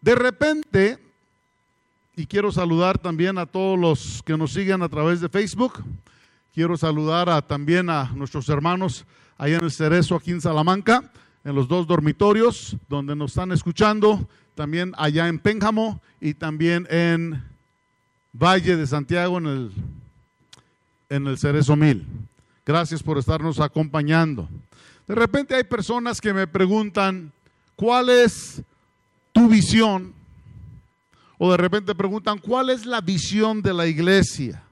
De repente, y quiero saludar también a todos los que nos siguen a través de Facebook, quiero saludar a, también a nuestros hermanos allá en el Cerezo, aquí en Salamanca, en los dos dormitorios donde nos están escuchando, también allá en Pénjamo y también en Valle de Santiago, en el, en el Cerezo Mil. Gracias por estarnos acompañando. De repente hay personas que me preguntan, ¿cuál es tu visión? O de repente preguntan, ¿cuál es la visión de la iglesia?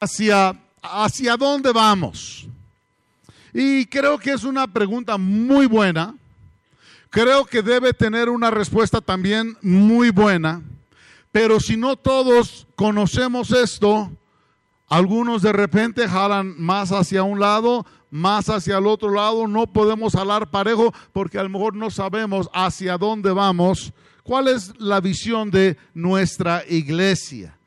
¿Hacia, hacia dónde vamos? Y creo que es una pregunta muy buena. Creo que debe tener una respuesta también muy buena. Pero si no todos conocemos esto, algunos de repente jalan más hacia un lado, más hacia el otro lado. No podemos jalar parejo porque a lo mejor no sabemos hacia dónde vamos. ¿Cuál es la visión de nuestra iglesia?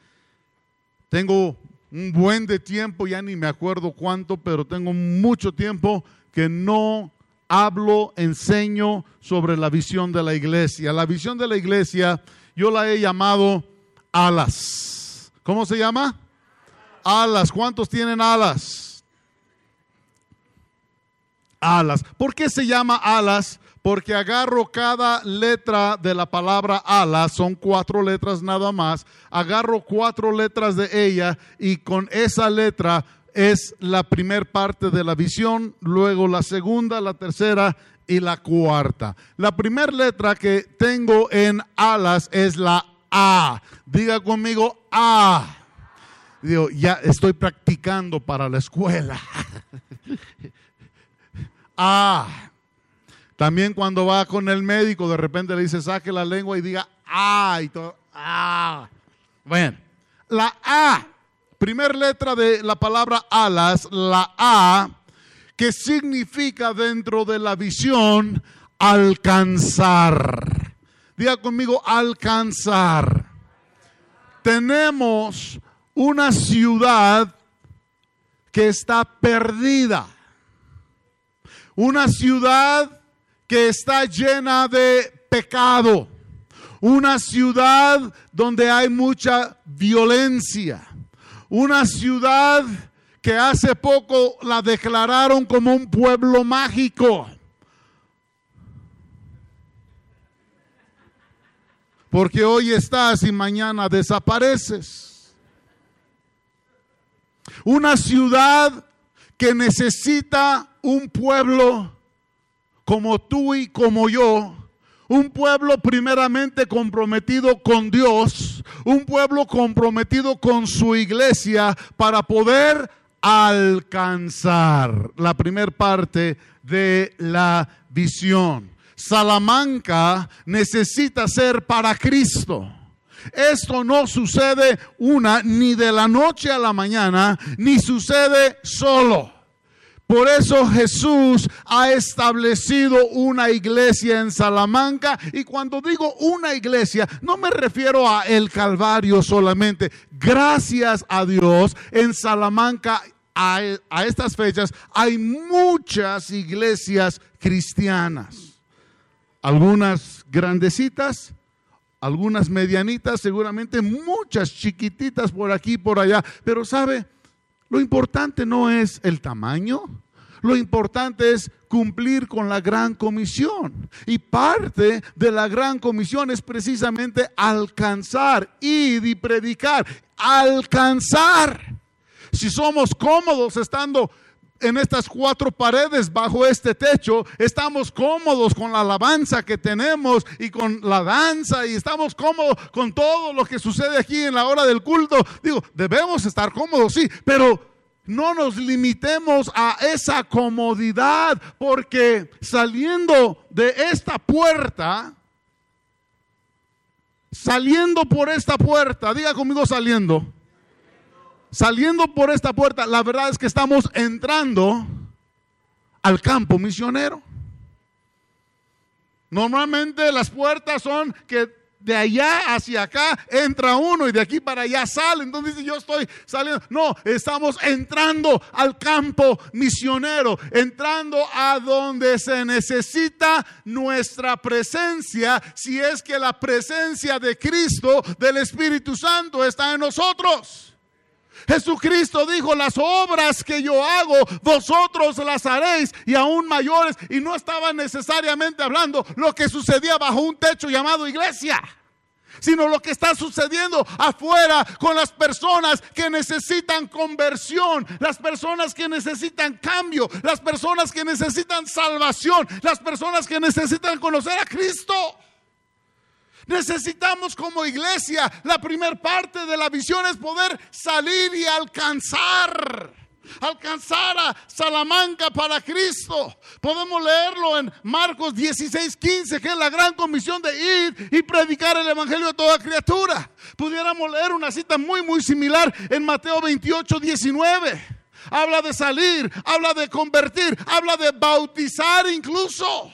Tengo un buen de tiempo, ya ni me acuerdo cuánto, pero tengo mucho tiempo que no hablo, enseño sobre la visión de la iglesia. La visión de la iglesia yo la he llamado alas. ¿Cómo se llama? Alas. ¿Cuántos tienen alas? Alas. ¿Por qué se llama alas? Porque agarro cada letra de la palabra alas, son cuatro letras nada más, agarro cuatro letras de ella y con esa letra es la primer parte de la visión, luego la segunda, la tercera y la cuarta. La primera letra que tengo en alas es la A. Diga conmigo A. Digo, ya estoy practicando para la escuela. ah. También cuando va con el médico, de repente le dice, saque la lengua y diga, ah, y todo, ah. Bueno, la A, primer letra de la palabra alas, la A, que significa dentro de la visión alcanzar. Diga conmigo, alcanzar. Tenemos una ciudad que está perdida. Una ciudad que está llena de pecado. Una ciudad donde hay mucha violencia. Una ciudad que hace poco la declararon como un pueblo mágico. Porque hoy estás y mañana desapareces. Una ciudad que necesita un pueblo como tú y como yo, un pueblo primeramente comprometido con Dios, un pueblo comprometido con su iglesia para poder alcanzar la primer parte de la visión. Salamanca necesita ser para Cristo. Esto no sucede una ni de la noche a la mañana, ni sucede solo. Por eso Jesús ha establecido una iglesia en Salamanca y cuando digo una iglesia no me refiero a el Calvario solamente. Gracias a Dios en Salamanca a, estas fechas hay muchas iglesias cristianas. Algunas grandecitas, algunas medianitas, seguramente muchas chiquititas por aquí y por allá. Pero sabe, lo importante no es el tamaño, lo importante es cumplir con la gran comisión. Y parte de la gran comisión es precisamente alcanzar, ir y predicar, alcanzar. Si somos cómodos estando en estas cuatro paredes bajo este techo, estamos cómodos con la alabanza que tenemos y con la danza y estamos cómodos con todo lo que sucede aquí en la hora del culto. Digo, debemos estar cómodos, sí, pero no nos limitemos a esa comodidad, porque saliendo de esta puerta, saliendo por esta puerta, diga conmigo saliendo, saliendo por esta puerta, la verdad es que estamos entrando al campo misionero. Normalmente las puertas son que de allá hacia acá entra uno y de aquí para allá sale. Entonces dice, yo estoy saliendo. No, estamos entrando al campo misionero, entrando a donde se necesita nuestra presencia, si es que la presencia de Cristo, del Espíritu Santo, está en nosotros. Jesucristo dijo, las obras que yo hago, vosotros las haréis y aún mayores. Y no estaba necesariamente hablando lo que sucedía bajo un techo llamado iglesia sino lo que está sucediendo afuera con las personas que necesitan conversión, las personas que necesitan cambio, las personas que necesitan salvación, las personas que necesitan conocer a Cristo. Necesitamos como iglesia, la primera parte de la visión es poder salir y alcanzar. Alcanzar a Salamanca para Cristo. Podemos leerlo en Marcos 16, 15, que es la gran comisión de ir y predicar el Evangelio a toda criatura. Pudiéramos leer una cita muy, muy similar en Mateo 28, 19. Habla de salir, habla de convertir, habla de bautizar incluso.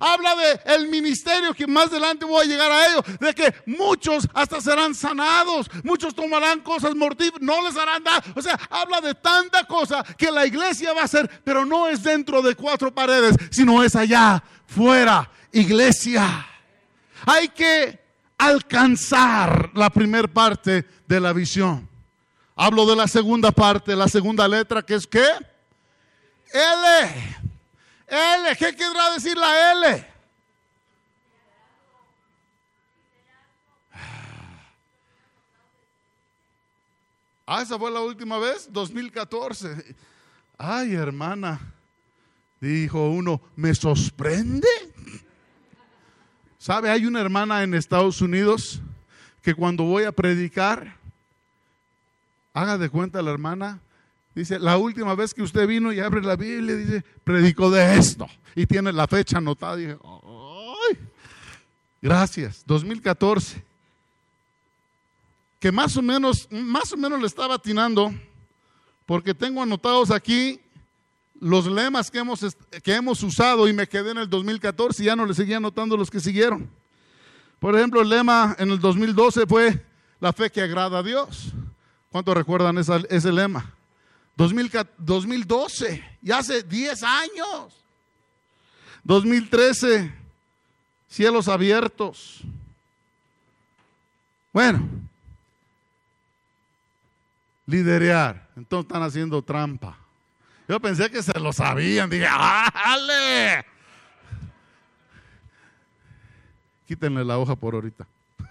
Habla de el ministerio que más adelante voy a llegar a ello, de que muchos hasta serán sanados, muchos tomarán cosas mortíferas, no les harán nada. O sea, habla de tanta cosa que la iglesia va a hacer, pero no es dentro de cuatro paredes, sino es allá, fuera, iglesia. Hay que alcanzar la primera parte de la visión. Hablo de la segunda parte, la segunda letra que es qué? L. L, ¿qué querrá decir la L? Ah, esa fue la última vez, 2014. Ay, hermana, dijo uno, ¿me sorprende? ¿Sabe? Hay una hermana en Estados Unidos que cuando voy a predicar, haga de cuenta la hermana, Dice, la última vez que usted vino y abre la Biblia, dice, predicó de esto. Y tiene la fecha anotada. dije, ¡ay! Gracias, 2014. Que más o menos, más o menos le estaba atinando, porque tengo anotados aquí los lemas que hemos, que hemos usado y me quedé en el 2014 y ya no le seguía anotando los que siguieron. Por ejemplo, el lema en el 2012 fue la fe que agrada a Dios. ¿Cuántos recuerdan ese lema? 2012, ya hace 10 años. 2013, cielos abiertos. Bueno, liderear. Entonces están haciendo trampa. Yo pensé que se lo sabían. Dije, ¡ale! Quítenle la hoja por ahorita.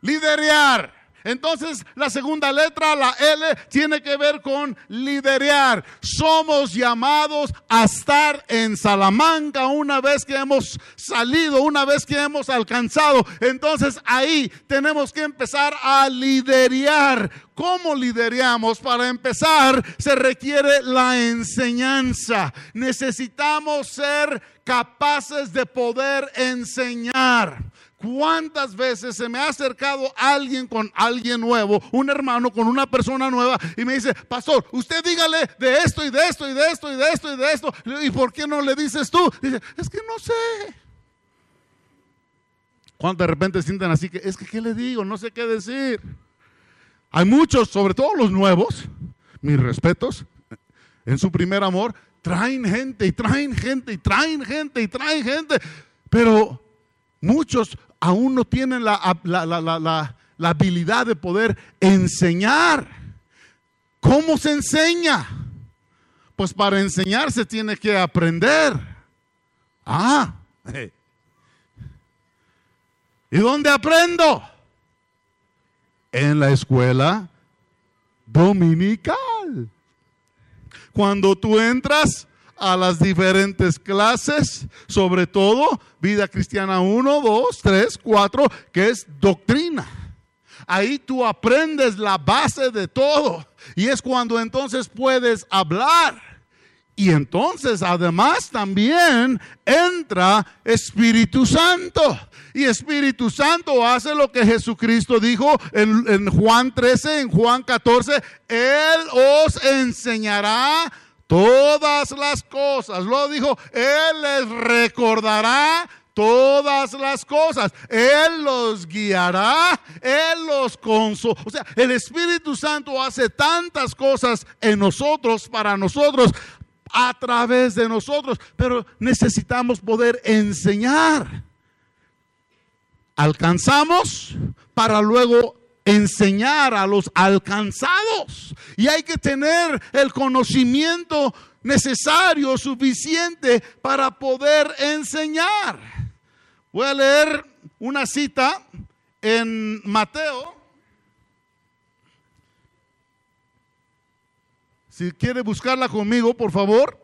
Liderear. Entonces, la segunda letra, la L, tiene que ver con liderear. Somos llamados a estar en Salamanca una vez que hemos salido, una vez que hemos alcanzado. Entonces, ahí tenemos que empezar a liderear. ¿Cómo lideramos? Para empezar, se requiere la enseñanza. Necesitamos ser capaces de poder enseñar. ¿Cuántas veces se me ha acercado alguien con alguien nuevo, un hermano con una persona nueva y me dice, pastor, usted dígale de esto y de esto y de esto y de esto y de esto? ¿Y por qué no le dices tú? Dice, es que no sé. Cuando de repente sienten así que, es que, ¿qué le digo? No sé qué decir. Hay muchos, sobre todo los nuevos, mis respetos, en su primer amor, traen gente y traen gente y traen gente y traen gente, pero muchos aún no tienen la, habilidad de poder enseñar. ¿Cómo se enseña? Pues para enseñar se tiene que aprender. Ah, ¿y dónde aprendo? En la escuela dominical. Cuando tú entras a las diferentes clases, sobre todo vida cristiana 1, 2, 3, 4, que es doctrina. Ahí tú aprendes la base de todo y es cuando entonces puedes hablar. Y entonces además también entra Espíritu Santo. Y Espíritu Santo hace lo que Jesucristo dijo en, en Juan 13, en Juan 14. Él os enseñará todas las cosas. Lo dijo, Él les recordará todas las cosas. Él los guiará, Él los consola. O sea, el Espíritu Santo hace tantas cosas en nosotros, para nosotros, a través de nosotros, pero necesitamos poder enseñar. Alcanzamos para luego enseñar a los alcanzados. Y hay que tener el conocimiento necesario, suficiente para poder enseñar. Voy a leer una cita en Mateo. Si quiere buscarla conmigo, por favor.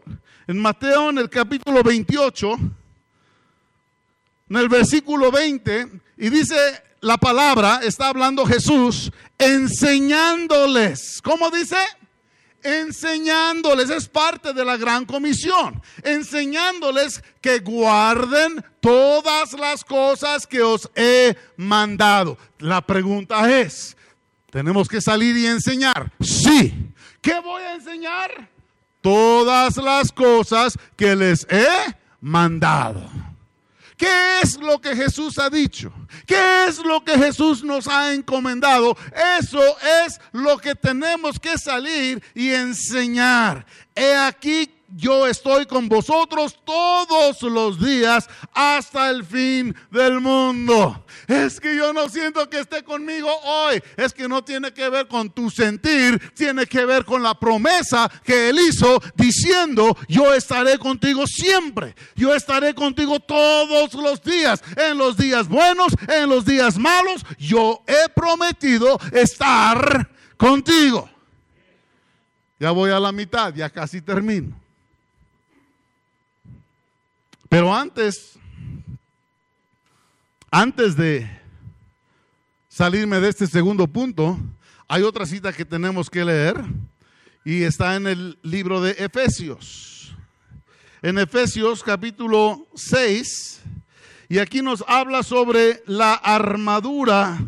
En Mateo, en el capítulo 28, en el versículo 20, y dice la palabra, está hablando Jesús, enseñándoles. ¿Cómo dice? enseñándoles, es parte de la gran comisión, enseñándoles que guarden todas las cosas que os he mandado. La pregunta es, ¿tenemos que salir y enseñar? Sí. ¿Qué voy a enseñar? Todas las cosas que les he mandado. ¿Qué es lo que Jesús ha dicho? ¿Qué es lo que Jesús nos ha encomendado? Eso es lo que tenemos que salir y enseñar. He aquí yo estoy con vosotros todos los días hasta el fin del mundo. Es que yo no siento que esté conmigo hoy. Es que no tiene que ver con tu sentir, tiene que ver con la promesa que Él hizo diciendo, yo estaré contigo siempre. Yo estaré contigo todos los días. En los días buenos, en los días malos, yo he prometido estar contigo. Ya voy a la mitad, ya casi termino. Pero antes, antes de salirme de este segundo punto, hay otra cita que tenemos que leer y está en el libro de Efesios. En Efesios capítulo 6, y aquí nos habla sobre la armadura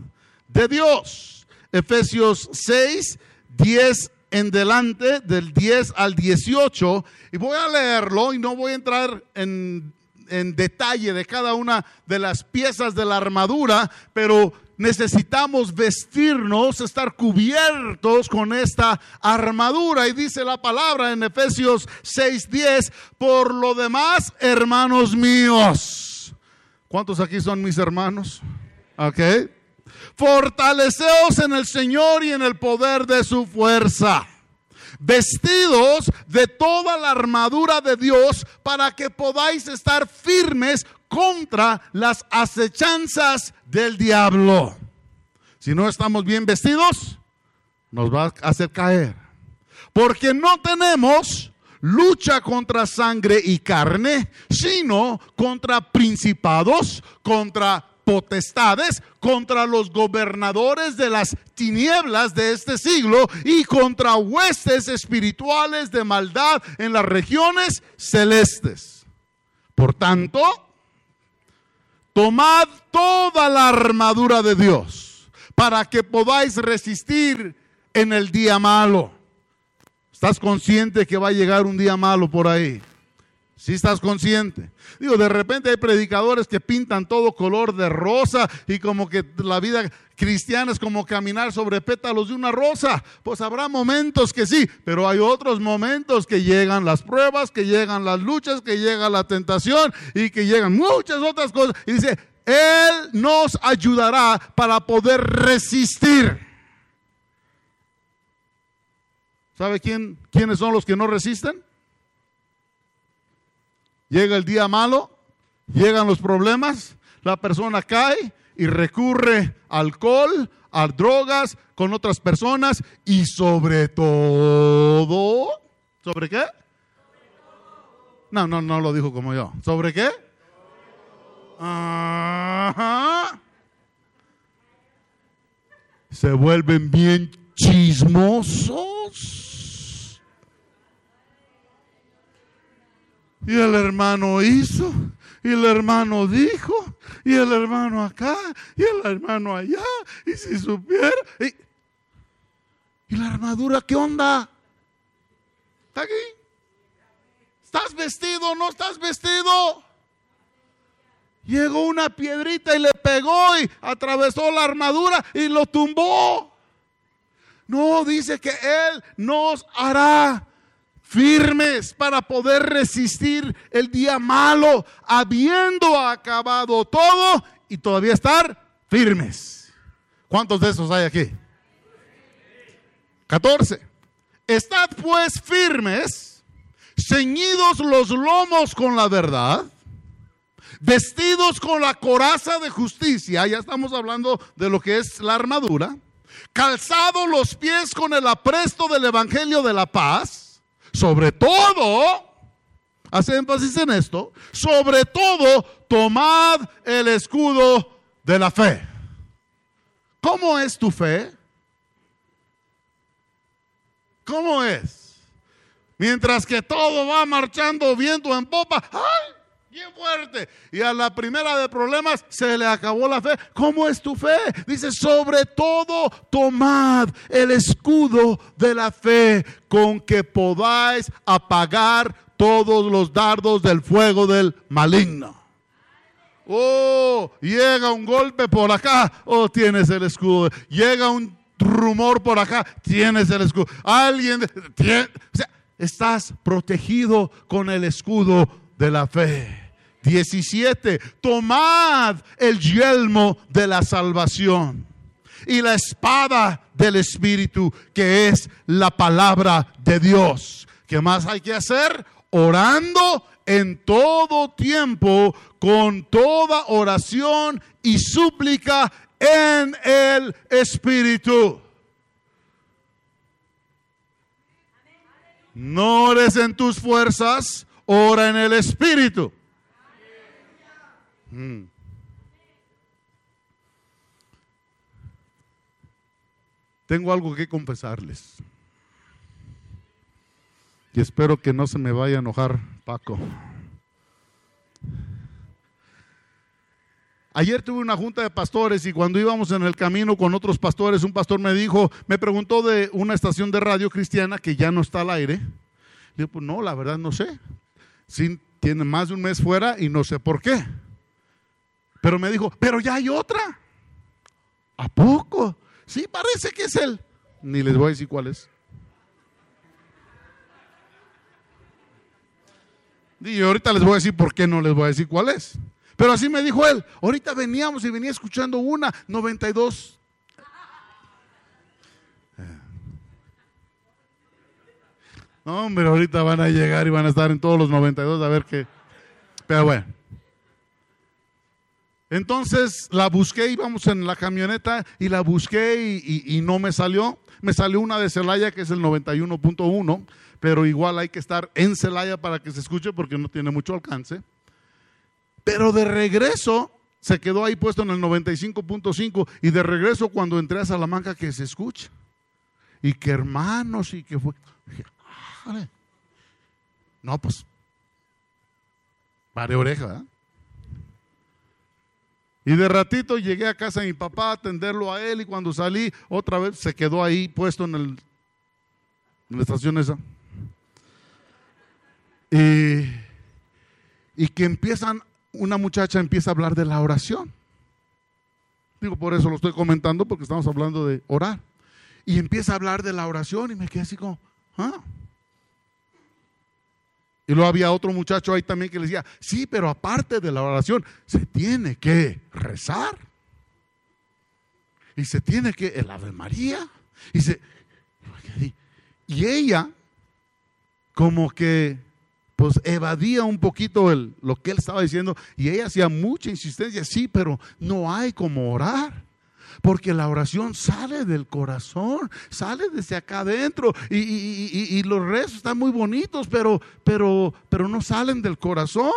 de Dios. Efesios 6, 10 en delante, del 10 al 18, y voy a leerlo y no voy a entrar en en detalle de cada una de las piezas de la armadura, pero necesitamos vestirnos, estar cubiertos con esta armadura. Y dice la palabra en Efesios 6:10, por lo demás, hermanos míos. ¿Cuántos aquí son mis hermanos? Ok. Fortaleceos en el Señor y en el poder de su fuerza vestidos de toda la armadura de Dios para que podáis estar firmes contra las acechanzas del diablo. Si no estamos bien vestidos, nos va a hacer caer. Porque no tenemos lucha contra sangre y carne, sino contra principados, contra potestades, contra los gobernadores de las tinieblas de este siglo y contra huestes espirituales de maldad en las regiones celestes. Por tanto, tomad toda la armadura de Dios para que podáis resistir en el día malo. ¿Estás consciente que va a llegar un día malo por ahí? Si estás consciente. Digo, de repente hay predicadores que pintan todo color de rosa y como que la vida cristiana es como caminar sobre pétalos de una rosa. Pues habrá momentos que sí, pero hay otros momentos que llegan las pruebas, que llegan las luchas, que llega la tentación y que llegan muchas otras cosas. Y dice, Él nos ayudará para poder resistir. ¿Sabe quién, quiénes son los que no resisten? Llega el día malo, llegan los problemas, la persona cae y recurre al alcohol, a drogas con otras personas y sobre todo, ¿sobre qué? No, no, no lo dijo como yo. ¿Sobre qué? Se vuelven bien chismosos. Y el hermano hizo, y el hermano dijo, y el hermano acá, y el hermano allá, y si supiera. Y, ¿Y la armadura qué onda? ¿Está aquí? ¿Estás vestido no estás vestido? Llegó una piedrita y le pegó y atravesó la armadura y lo tumbó. No, dice que Él nos hará firmes para poder resistir el día malo, habiendo acabado todo y todavía estar firmes. ¿Cuántos de esos hay aquí? 14. Estad pues firmes, ceñidos los lomos con la verdad, vestidos con la coraza de justicia, ya estamos hablando de lo que es la armadura, calzados los pies con el apresto del Evangelio de la paz, sobre todo, hace énfasis en esto, sobre todo tomad el escudo de la fe. ¿Cómo es tu fe? ¿Cómo es? Mientras que todo va marchando viento en popa, ¡ay! Bien fuerte. Y a la primera de problemas se le acabó la fe. ¿Cómo es tu fe? Dice, sobre todo tomad el escudo de la fe con que podáis apagar todos los dardos del fuego del maligno. Oh, llega un golpe por acá, oh, tienes el escudo. Llega un rumor por acá, tienes el escudo. Alguien, o sea, estás protegido con el escudo de la fe. 17. Tomad el yelmo de la salvación y la espada del Espíritu, que es la palabra de Dios. ¿Qué más hay que hacer? Orando en todo tiempo, con toda oración y súplica en el Espíritu. No ores en tus fuerzas, ora en el Espíritu. Mm. Tengo algo que confesarles. Y espero que no se me vaya a enojar Paco. Ayer tuve una junta de pastores y cuando íbamos en el camino con otros pastores, un pastor me dijo, me preguntó de una estación de radio cristiana que ya no está al aire. Le pues no, la verdad no sé. Tiene más de un mes fuera y no sé por qué. Pero me dijo, pero ya hay otra. ¿A poco? Sí, parece que es él. Ni les voy a decir cuál es. Y ahorita les voy a decir por qué no les voy a decir cuál es. Pero así me dijo él. Ahorita veníamos y venía escuchando una 92. No, hombre, ahorita van a llegar y van a estar en todos los 92 a ver qué. Pero bueno. Entonces la busqué, íbamos en la camioneta y la busqué y, no me salió. Me salió una de Celaya que es el 91.1, pero igual hay que estar en Celaya para que se escuche porque no tiene mucho alcance. Pero de regreso se quedó ahí puesto en el 95.5 y de regreso cuando entré a Salamanca que se escucha. Y que hermanos y que fue... No, pues... Pare oreja, ¿eh? Y de ratito llegué a casa de mi papá a atenderlo a él y cuando salí otra vez se quedó ahí puesto en, el, en la estación esa. Y, y que empiezan, una muchacha empieza a hablar de la oración. Digo, por eso lo estoy comentando porque estamos hablando de orar. Y empieza a hablar de la oración y me quedé así como, ¿ah? Y luego había otro muchacho ahí también que le decía, sí, pero aparte de la oración, se tiene que rezar. Y se tiene que, el Ave María. Y, se, y ella como que pues evadía un poquito el, lo que él estaba diciendo y ella hacía mucha insistencia, sí, pero no hay como orar. Porque la oración sale del corazón, sale desde acá adentro. Y, los rezos están muy bonitos, pero, pero, pero no salen del corazón.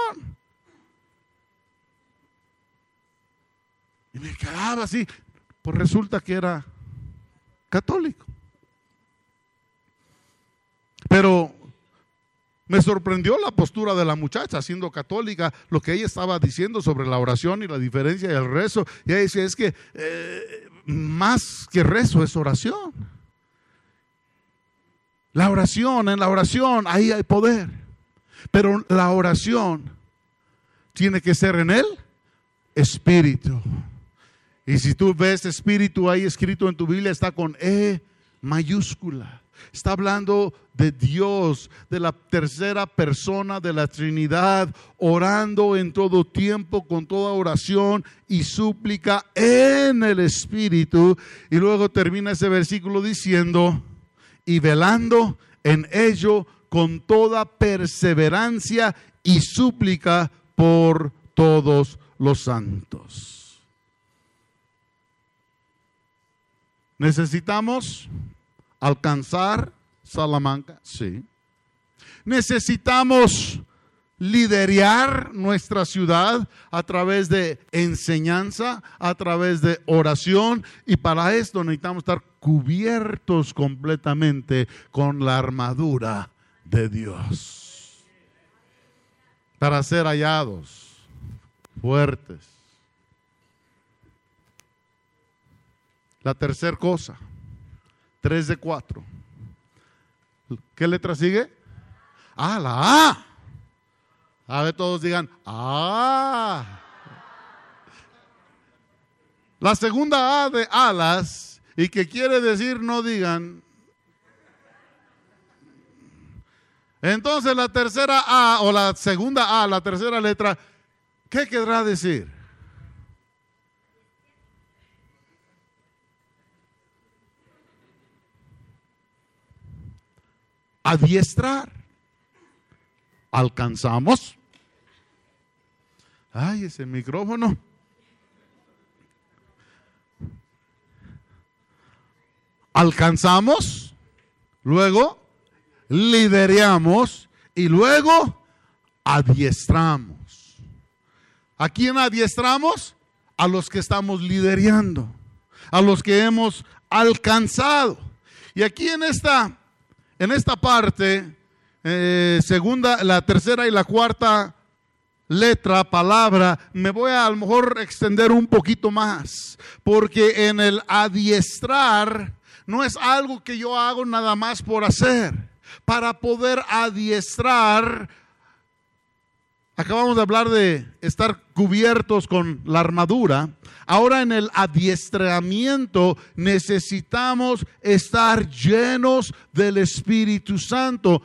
Y me quedaba así. Pues resulta que era católico. Pero me sorprendió la postura de la muchacha, siendo católica, lo que ella estaba diciendo sobre la oración y la diferencia del rezo. Y ella decía, es que eh, más que rezo es oración. La oración, en la oración, ahí hay poder. Pero la oración tiene que ser en el espíritu. Y si tú ves espíritu ahí escrito en tu Biblia, está con E mayúscula. Está hablando de Dios, de la tercera persona de la Trinidad, orando en todo tiempo, con toda oración y súplica en el Espíritu. Y luego termina ese versículo diciendo, y velando en ello con toda perseverancia y súplica por todos los santos. Necesitamos alcanzar Salamanca, sí. Necesitamos liderar nuestra ciudad a través de enseñanza, a través de oración y para esto necesitamos estar cubiertos completamente con la armadura de Dios para ser hallados fuertes. La tercera cosa, 3 de 4. ¿Qué letra sigue? Ah, la A. A ver, todos digan, ah. La segunda A de alas, y que quiere decir no digan. Entonces la tercera A o la segunda A, la tercera letra, ¿qué querrá decir? Adiestrar. Alcanzamos. Ay, ese micrófono. Alcanzamos, luego lideramos y luego adiestramos. ¿A quién adiestramos? A los que estamos liderando, a los que hemos alcanzado. Y aquí en esta en esta parte, eh, segunda, la tercera y la cuarta letra, palabra, me voy a, a lo mejor extender un poquito más, porque en el adiestrar no es algo que yo hago nada más por hacer. Para poder adiestrar, acabamos de hablar de estar cubiertos con la armadura. Ahora en el adiestramiento necesitamos estar llenos del Espíritu Santo.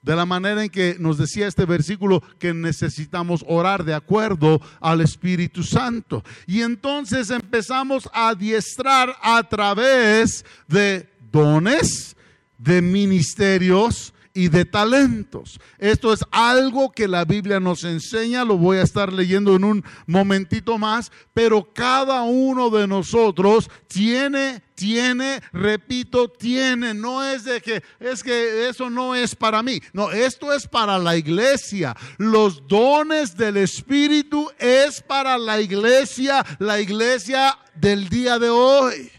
De la manera en que nos decía este versículo que necesitamos orar de acuerdo al Espíritu Santo. Y entonces empezamos a adiestrar a través de dones, de ministerios, y de talentos. Esto es algo que la Biblia nos enseña, lo voy a estar leyendo en un momentito más, pero cada uno de nosotros tiene tiene, repito, tiene, no es de que es que eso no es para mí. No, esto es para la iglesia. Los dones del espíritu es para la iglesia, la iglesia del día de hoy.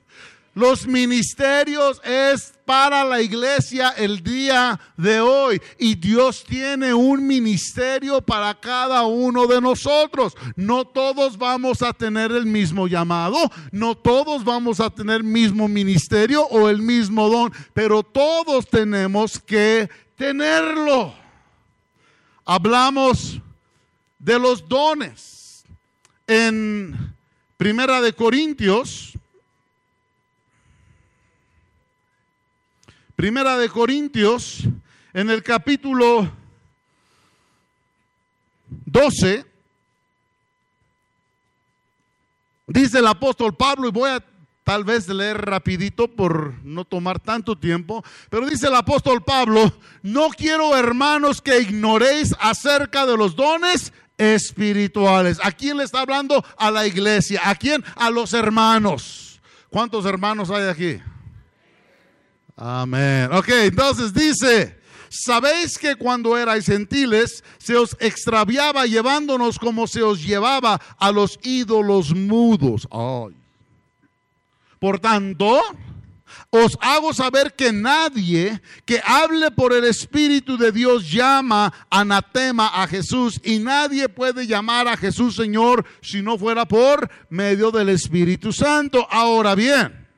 Los ministerios es para la iglesia el día de hoy. Y Dios tiene un ministerio para cada uno de nosotros. No todos vamos a tener el mismo llamado, no todos vamos a tener el mismo ministerio o el mismo don, pero todos tenemos que tenerlo. Hablamos de los dones en Primera de Corintios Primera de Corintios, en el capítulo 12, dice el apóstol Pablo, y voy a tal vez leer rapidito por no tomar tanto tiempo, pero dice el apóstol Pablo, no quiero hermanos que ignoréis acerca de los dones espirituales. ¿A quién le está hablando? A la iglesia. ¿A quién? A los hermanos. ¿Cuántos hermanos hay aquí? Amén. Ok, entonces dice, sabéis que cuando erais gentiles se os extraviaba llevándonos como se os llevaba a los ídolos mudos. Por tanto, os hago saber que nadie que hable por el Espíritu de Dios llama anatema a Jesús y nadie puede llamar a Jesús Señor si no fuera por medio del Espíritu Santo. Ahora bien,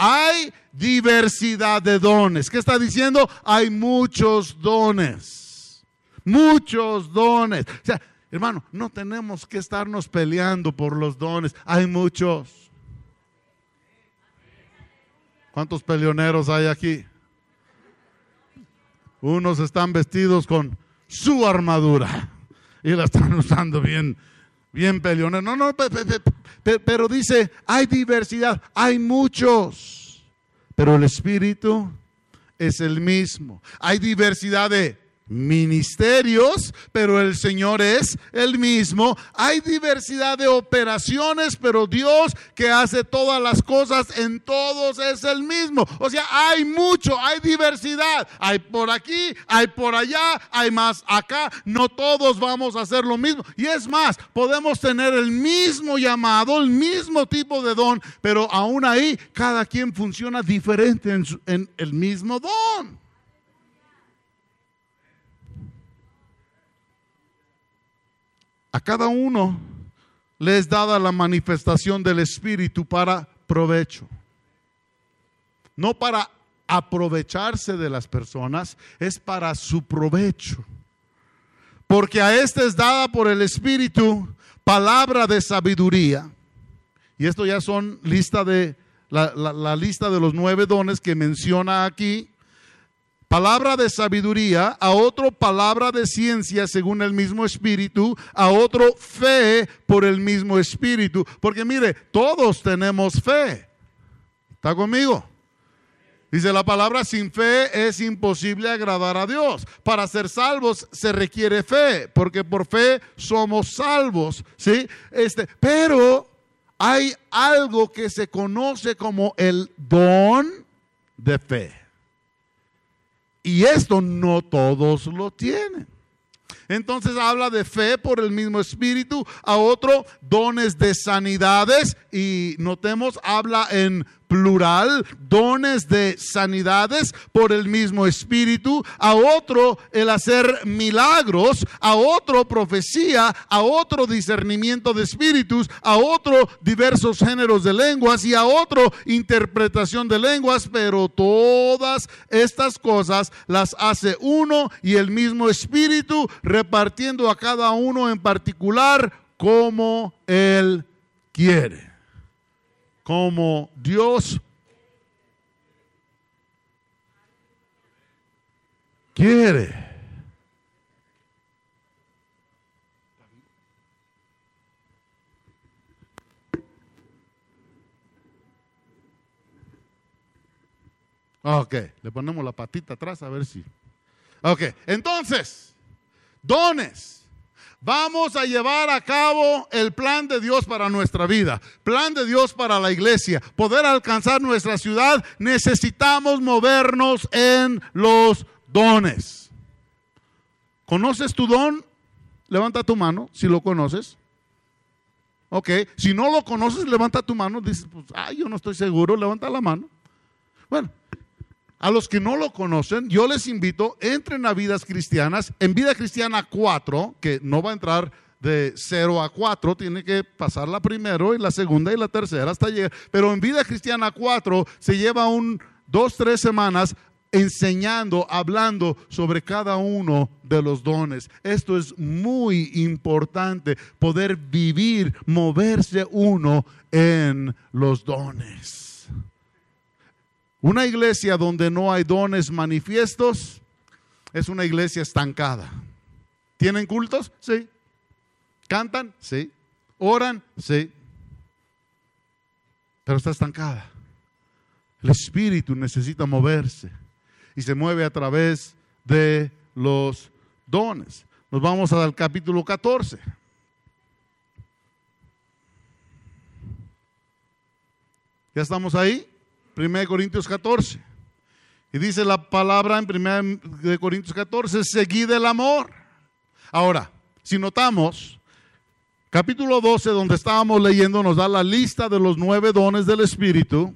hay diversidad de dones. ¿Qué está diciendo? Hay muchos dones. Muchos dones. O sea, Hermano, no tenemos que estarnos peleando por los dones. Hay muchos. ¿Cuántos peleoneros hay aquí? Unos están vestidos con su armadura y la están usando bien, bien peleoneros. No, no, pero dice, hay diversidad, hay muchos, pero el Espíritu es el mismo. Hay diversidad de ministerios, pero el Señor es el mismo. Hay diversidad de operaciones, pero Dios que hace todas las cosas en todos es el mismo. O sea, hay mucho, hay diversidad. Hay por aquí, hay por allá, hay más acá. No todos vamos a hacer lo mismo. Y es más, podemos tener el mismo llamado, el mismo tipo de don, pero aún ahí cada quien funciona diferente en, en el mismo don. A cada uno le es dada la manifestación del Espíritu para provecho. No para aprovecharse de las personas, es para su provecho. Porque a este es dada por el Espíritu palabra de sabiduría. Y esto ya son lista de la, la lista de los nueve dones que menciona aquí palabra de sabiduría, a otro palabra de ciencia según el mismo espíritu, a otro fe por el mismo espíritu. Porque mire, todos tenemos fe. ¿Está conmigo? Dice la palabra, sin fe es imposible agradar a Dios. Para ser salvos se requiere fe, porque por fe somos salvos, ¿sí? Este, pero hay algo que se conoce como el don de fe. Y esto no todos lo tienen. Entonces habla de fe por el mismo espíritu, a otro dones de sanidades y notemos, habla en plural, dones de sanidades por el mismo espíritu, a otro el hacer milagros, a otro profecía, a otro discernimiento de espíritus, a otro diversos géneros de lenguas y a otro interpretación de lenguas, pero todas estas cosas las hace uno y el mismo espíritu, repartiendo a cada uno en particular como él quiere como Dios quiere. Ok, le ponemos la patita atrás a ver si. Ok, entonces, dones. Vamos a llevar a cabo el plan de Dios para nuestra vida, plan de Dios para la iglesia. Poder alcanzar nuestra ciudad, necesitamos movernos en los dones. ¿Conoces tu don? Levanta tu mano si lo conoces. Ok, si no lo conoces, levanta tu mano. Dices, pues, ay, yo no estoy seguro, levanta la mano. Bueno, a los que no lo conocen, yo les invito, entren a Vidas Cristianas. En Vida Cristiana 4, que no va a entrar de 0 a 4, tiene que pasar la primera y la segunda y la tercera hasta llegar. Pero en Vida Cristiana 4 se lleva un dos, tres semanas enseñando, hablando sobre cada uno de los dones. Esto es muy importante, poder vivir, moverse uno en los dones. Una iglesia donde no hay dones manifiestos es una iglesia estancada. ¿Tienen cultos? Sí. ¿Cantan? Sí. ¿Oran? Sí. Pero está estancada. El espíritu necesita moverse y se mueve a través de los dones. Nos vamos al capítulo 14. ¿Ya estamos ahí? 1 Corintios 14. Y dice la palabra en 1 Corintios 14, seguid el amor. Ahora, si notamos, capítulo 12, donde estábamos leyendo, nos da la lista de los nueve dones del Espíritu.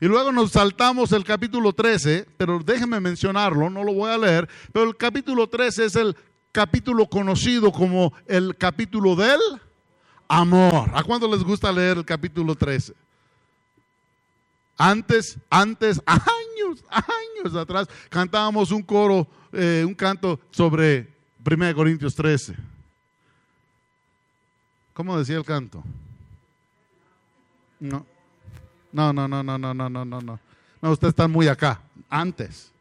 Y luego nos saltamos el capítulo 13, pero déjenme mencionarlo, no lo voy a leer, pero el capítulo 13 es el capítulo conocido como el capítulo del amor. ¿A cuándo les gusta leer el capítulo 13? Antes, antes, años, años atrás, cantábamos un coro, eh, un canto sobre 1 Corintios 13. ¿Cómo decía el canto? No. No, no, no, no, no, no, no, no, no. Usted está muy acá. Antes.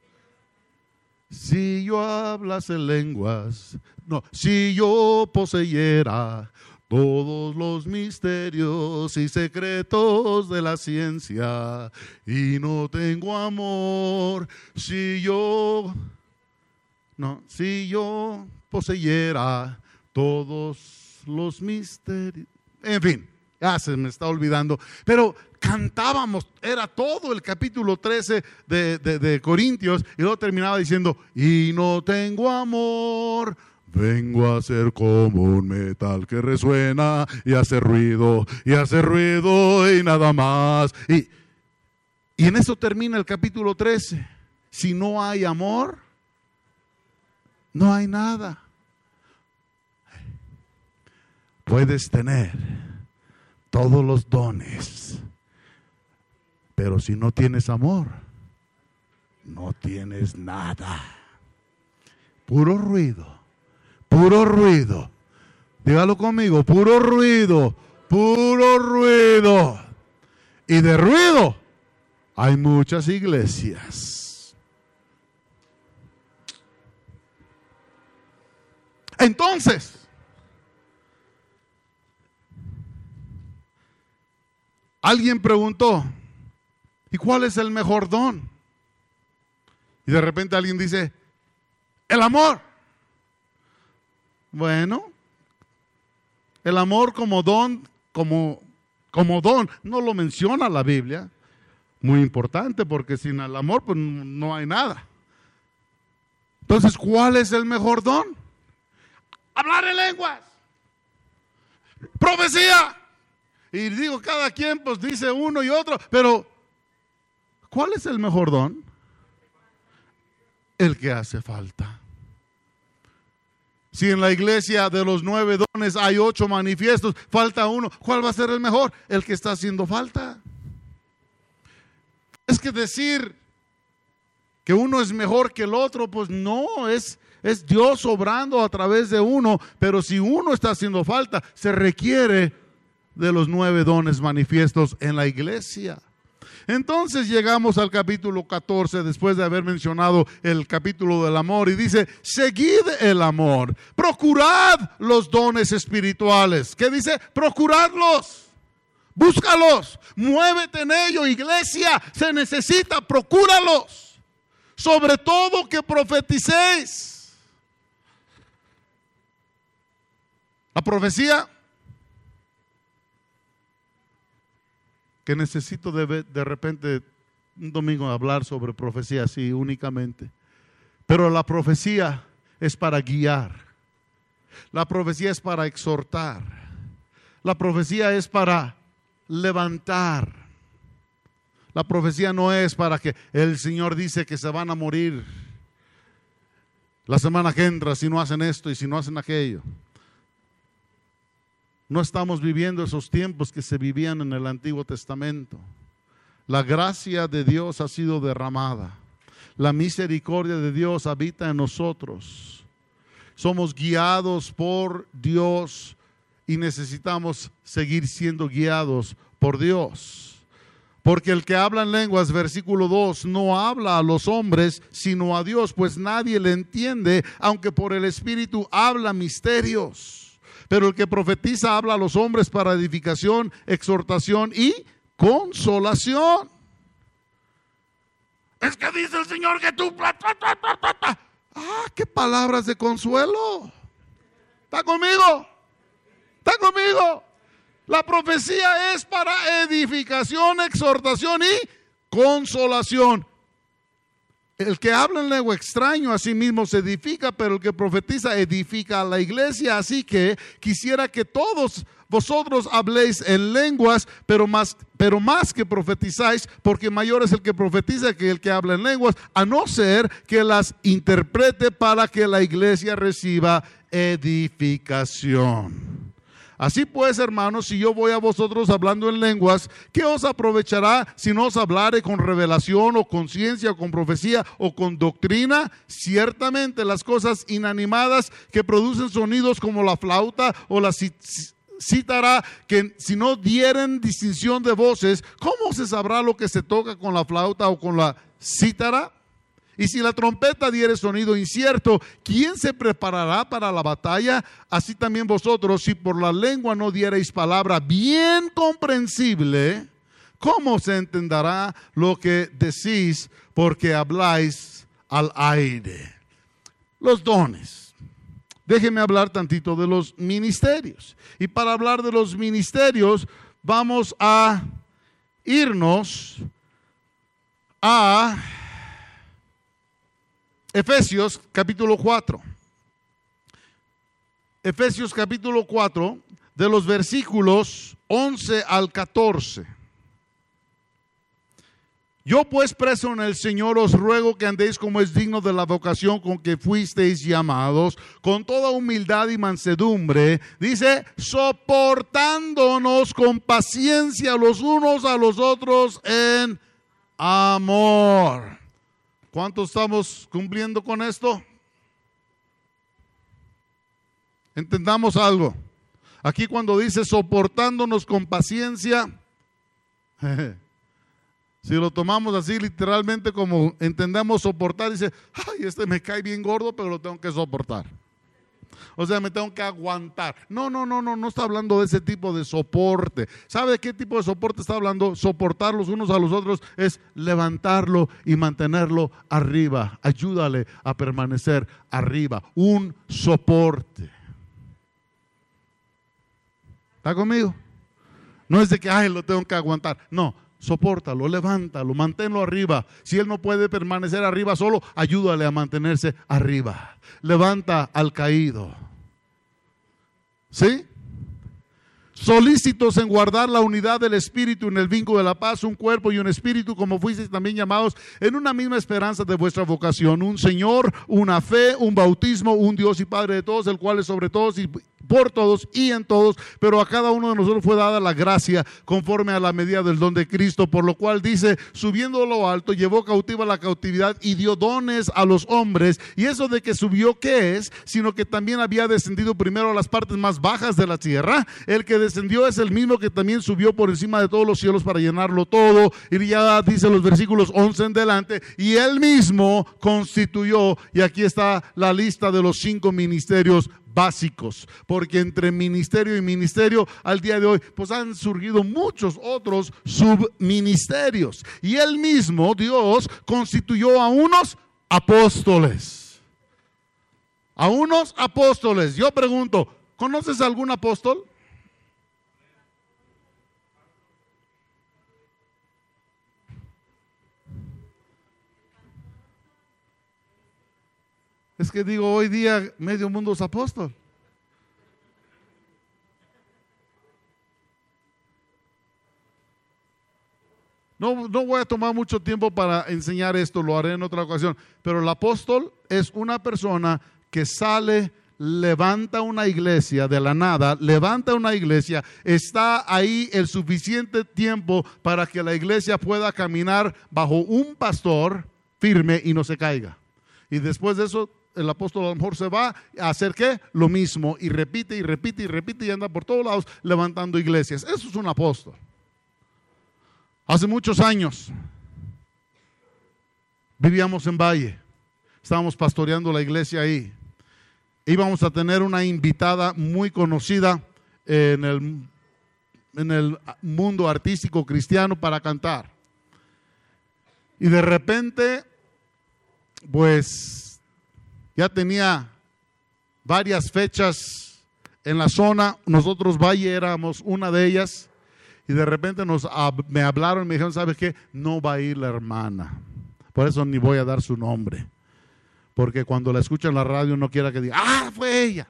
Si yo hablase lenguas, no, si yo poseyera todos los misterios y secretos de la ciencia y no tengo amor, si yo, no, si yo poseyera todos los misterios, en fin, ya se me está olvidando, pero cantábamos, era todo el capítulo 13 de, de Corintios y luego terminaba diciendo, y no tengo amor, Vengo a ser como un metal que resuena y hace ruido y hace ruido y nada más. Y, y en eso termina el capítulo 13. Si no hay amor, no hay nada. Puedes tener todos los dones, pero si no tienes amor, no tienes nada. Puro ruido puro ruido. Dígalo conmigo, puro ruido, puro ruido. Y de ruido hay muchas iglesias. Entonces, alguien preguntó, ¿y cuál es el mejor don? Y de repente alguien dice, el amor. Bueno, el amor como don, como, como don, no lo menciona la Biblia. Muy importante porque sin el amor pues no hay nada. Entonces, ¿cuál es el mejor don? Hablar en lenguas. Profecía. Y digo, cada quien pues dice uno y otro, pero ¿cuál es el mejor don? El que hace falta. Si en la iglesia de los nueve dones hay ocho manifiestos, falta uno, ¿cuál va a ser el mejor? El que está haciendo falta. Es que decir que uno es mejor que el otro, pues no, es, es Dios obrando a través de uno, pero si uno está haciendo falta, se requiere de los nueve dones manifiestos en la iglesia. Entonces llegamos al capítulo 14 después de haber mencionado el capítulo del amor y dice, seguid el amor, procurad los dones espirituales. ¿Qué dice? Procuradlos. Búscalos, muévete en ello, iglesia, se necesita, procúralos. Sobre todo que profeticéis. La profecía que necesito de, de repente un domingo hablar sobre profecía así únicamente. Pero la profecía es para guiar. La profecía es para exhortar. La profecía es para levantar. La profecía no es para que el Señor dice que se van a morir la semana que entra si no hacen esto y si no hacen aquello. No estamos viviendo esos tiempos que se vivían en el Antiguo Testamento. La gracia de Dios ha sido derramada. La misericordia de Dios habita en nosotros. Somos guiados por Dios y necesitamos seguir siendo guiados por Dios. Porque el que habla en lenguas, versículo 2, no habla a los hombres, sino a Dios, pues nadie le entiende, aunque por el Espíritu habla misterios. Pero el que profetiza habla a los hombres para edificación, exhortación y consolación. Es que dice el Señor que tú... Ah, qué palabras de consuelo. ¿Está conmigo? ¿Está conmigo? La profecía es para edificación, exhortación y consolación. El que habla en lengua extraño a sí mismo se edifica, pero el que profetiza edifica a la iglesia. Así que quisiera que todos vosotros habléis en lenguas, pero más, pero más que profetizáis, porque mayor es el que profetiza que el que habla en lenguas, a no ser que las interprete para que la iglesia reciba edificación. Así pues, hermanos, si yo voy a vosotros hablando en lenguas, ¿qué os aprovechará si no os hablare con revelación o con ciencia o con profecía o con doctrina? Ciertamente las cosas inanimadas que producen sonidos como la flauta o la cítara, que si no dieren distinción de voces, ¿cómo se sabrá lo que se toca con la flauta o con la cítara? Y si la trompeta diere sonido incierto, ¿quién se preparará para la batalla? Así también vosotros, si por la lengua no diereis palabra bien comprensible, ¿cómo se entenderá lo que decís porque habláis al aire? Los dones. Déjenme hablar tantito de los ministerios. Y para hablar de los ministerios, vamos a irnos a Efesios capítulo 4. Efesios capítulo 4, de los versículos 11 al 14. Yo pues preso en el Señor os ruego que andéis como es digno de la vocación con que fuisteis llamados, con toda humildad y mansedumbre, dice, soportándonos con paciencia los unos a los otros en amor. ¿Cuántos estamos cumpliendo con esto? Entendamos algo. Aquí cuando dice soportándonos con paciencia, si lo tomamos así literalmente como entendemos soportar, dice, ay, este me cae bien gordo, pero lo tengo que soportar. O sea, me tengo que aguantar. No, no, no, no, no está hablando de ese tipo de soporte. ¿Sabe de qué tipo de soporte está hablando? Soportar los unos a los otros es levantarlo y mantenerlo arriba. Ayúdale a permanecer arriba. Un soporte. ¿Está conmigo? No es de que, ay, lo tengo que aguantar. No, sopórtalo, levántalo, manténlo arriba. Si él no puede permanecer arriba solo, ayúdale a mantenerse arriba. Levanta al caído. ¿Sí? Solícitos en guardar la unidad del Espíritu en el vínculo de la paz, un cuerpo y un espíritu, como fuisteis también llamados, en una misma esperanza de vuestra vocación. Un Señor, una fe, un bautismo, un Dios y Padre de todos, el cual es sobre todos y por todos y en todos, pero a cada uno de nosotros fue dada la gracia conforme a la medida del don de Cristo, por lo cual dice, subiendo lo alto, llevó cautiva la cautividad y dio dones a los hombres. Y eso de que subió, ¿qué es? Sino que también había descendido primero a las partes más bajas de la tierra. El que descendió es el mismo que también subió por encima de todos los cielos para llenarlo todo. Y ya dice los versículos 11 en delante, y él mismo constituyó, y aquí está la lista de los cinco ministerios básicos, porque entre ministerio y ministerio al día de hoy pues han surgido muchos otros subministerios. Y él mismo, Dios, constituyó a unos apóstoles. A unos apóstoles. Yo pregunto, ¿conoces algún apóstol? Es que digo, hoy día medio mundo es apóstol. No, no voy a tomar mucho tiempo para enseñar esto, lo haré en otra ocasión, pero el apóstol es una persona que sale, levanta una iglesia de la nada, levanta una iglesia, está ahí el suficiente tiempo para que la iglesia pueda caminar bajo un pastor firme y no se caiga. Y después de eso el apóstol a lo mejor se va a hacer qué? Lo mismo y repite y repite y repite y anda por todos lados levantando iglesias. Eso es un apóstol. Hace muchos años vivíamos en Valle, estábamos pastoreando la iglesia ahí. Íbamos a tener una invitada muy conocida en el, en el mundo artístico cristiano para cantar. Y de repente, pues ya tenía varias fechas en la zona, nosotros Valle éramos una de ellas, y de repente nos, me hablaron y me dijeron, ¿sabes qué? No va a ir la hermana. Por eso ni voy a dar su nombre. Porque cuando la escuchan en la radio no quiera que diga, ah, fue ella.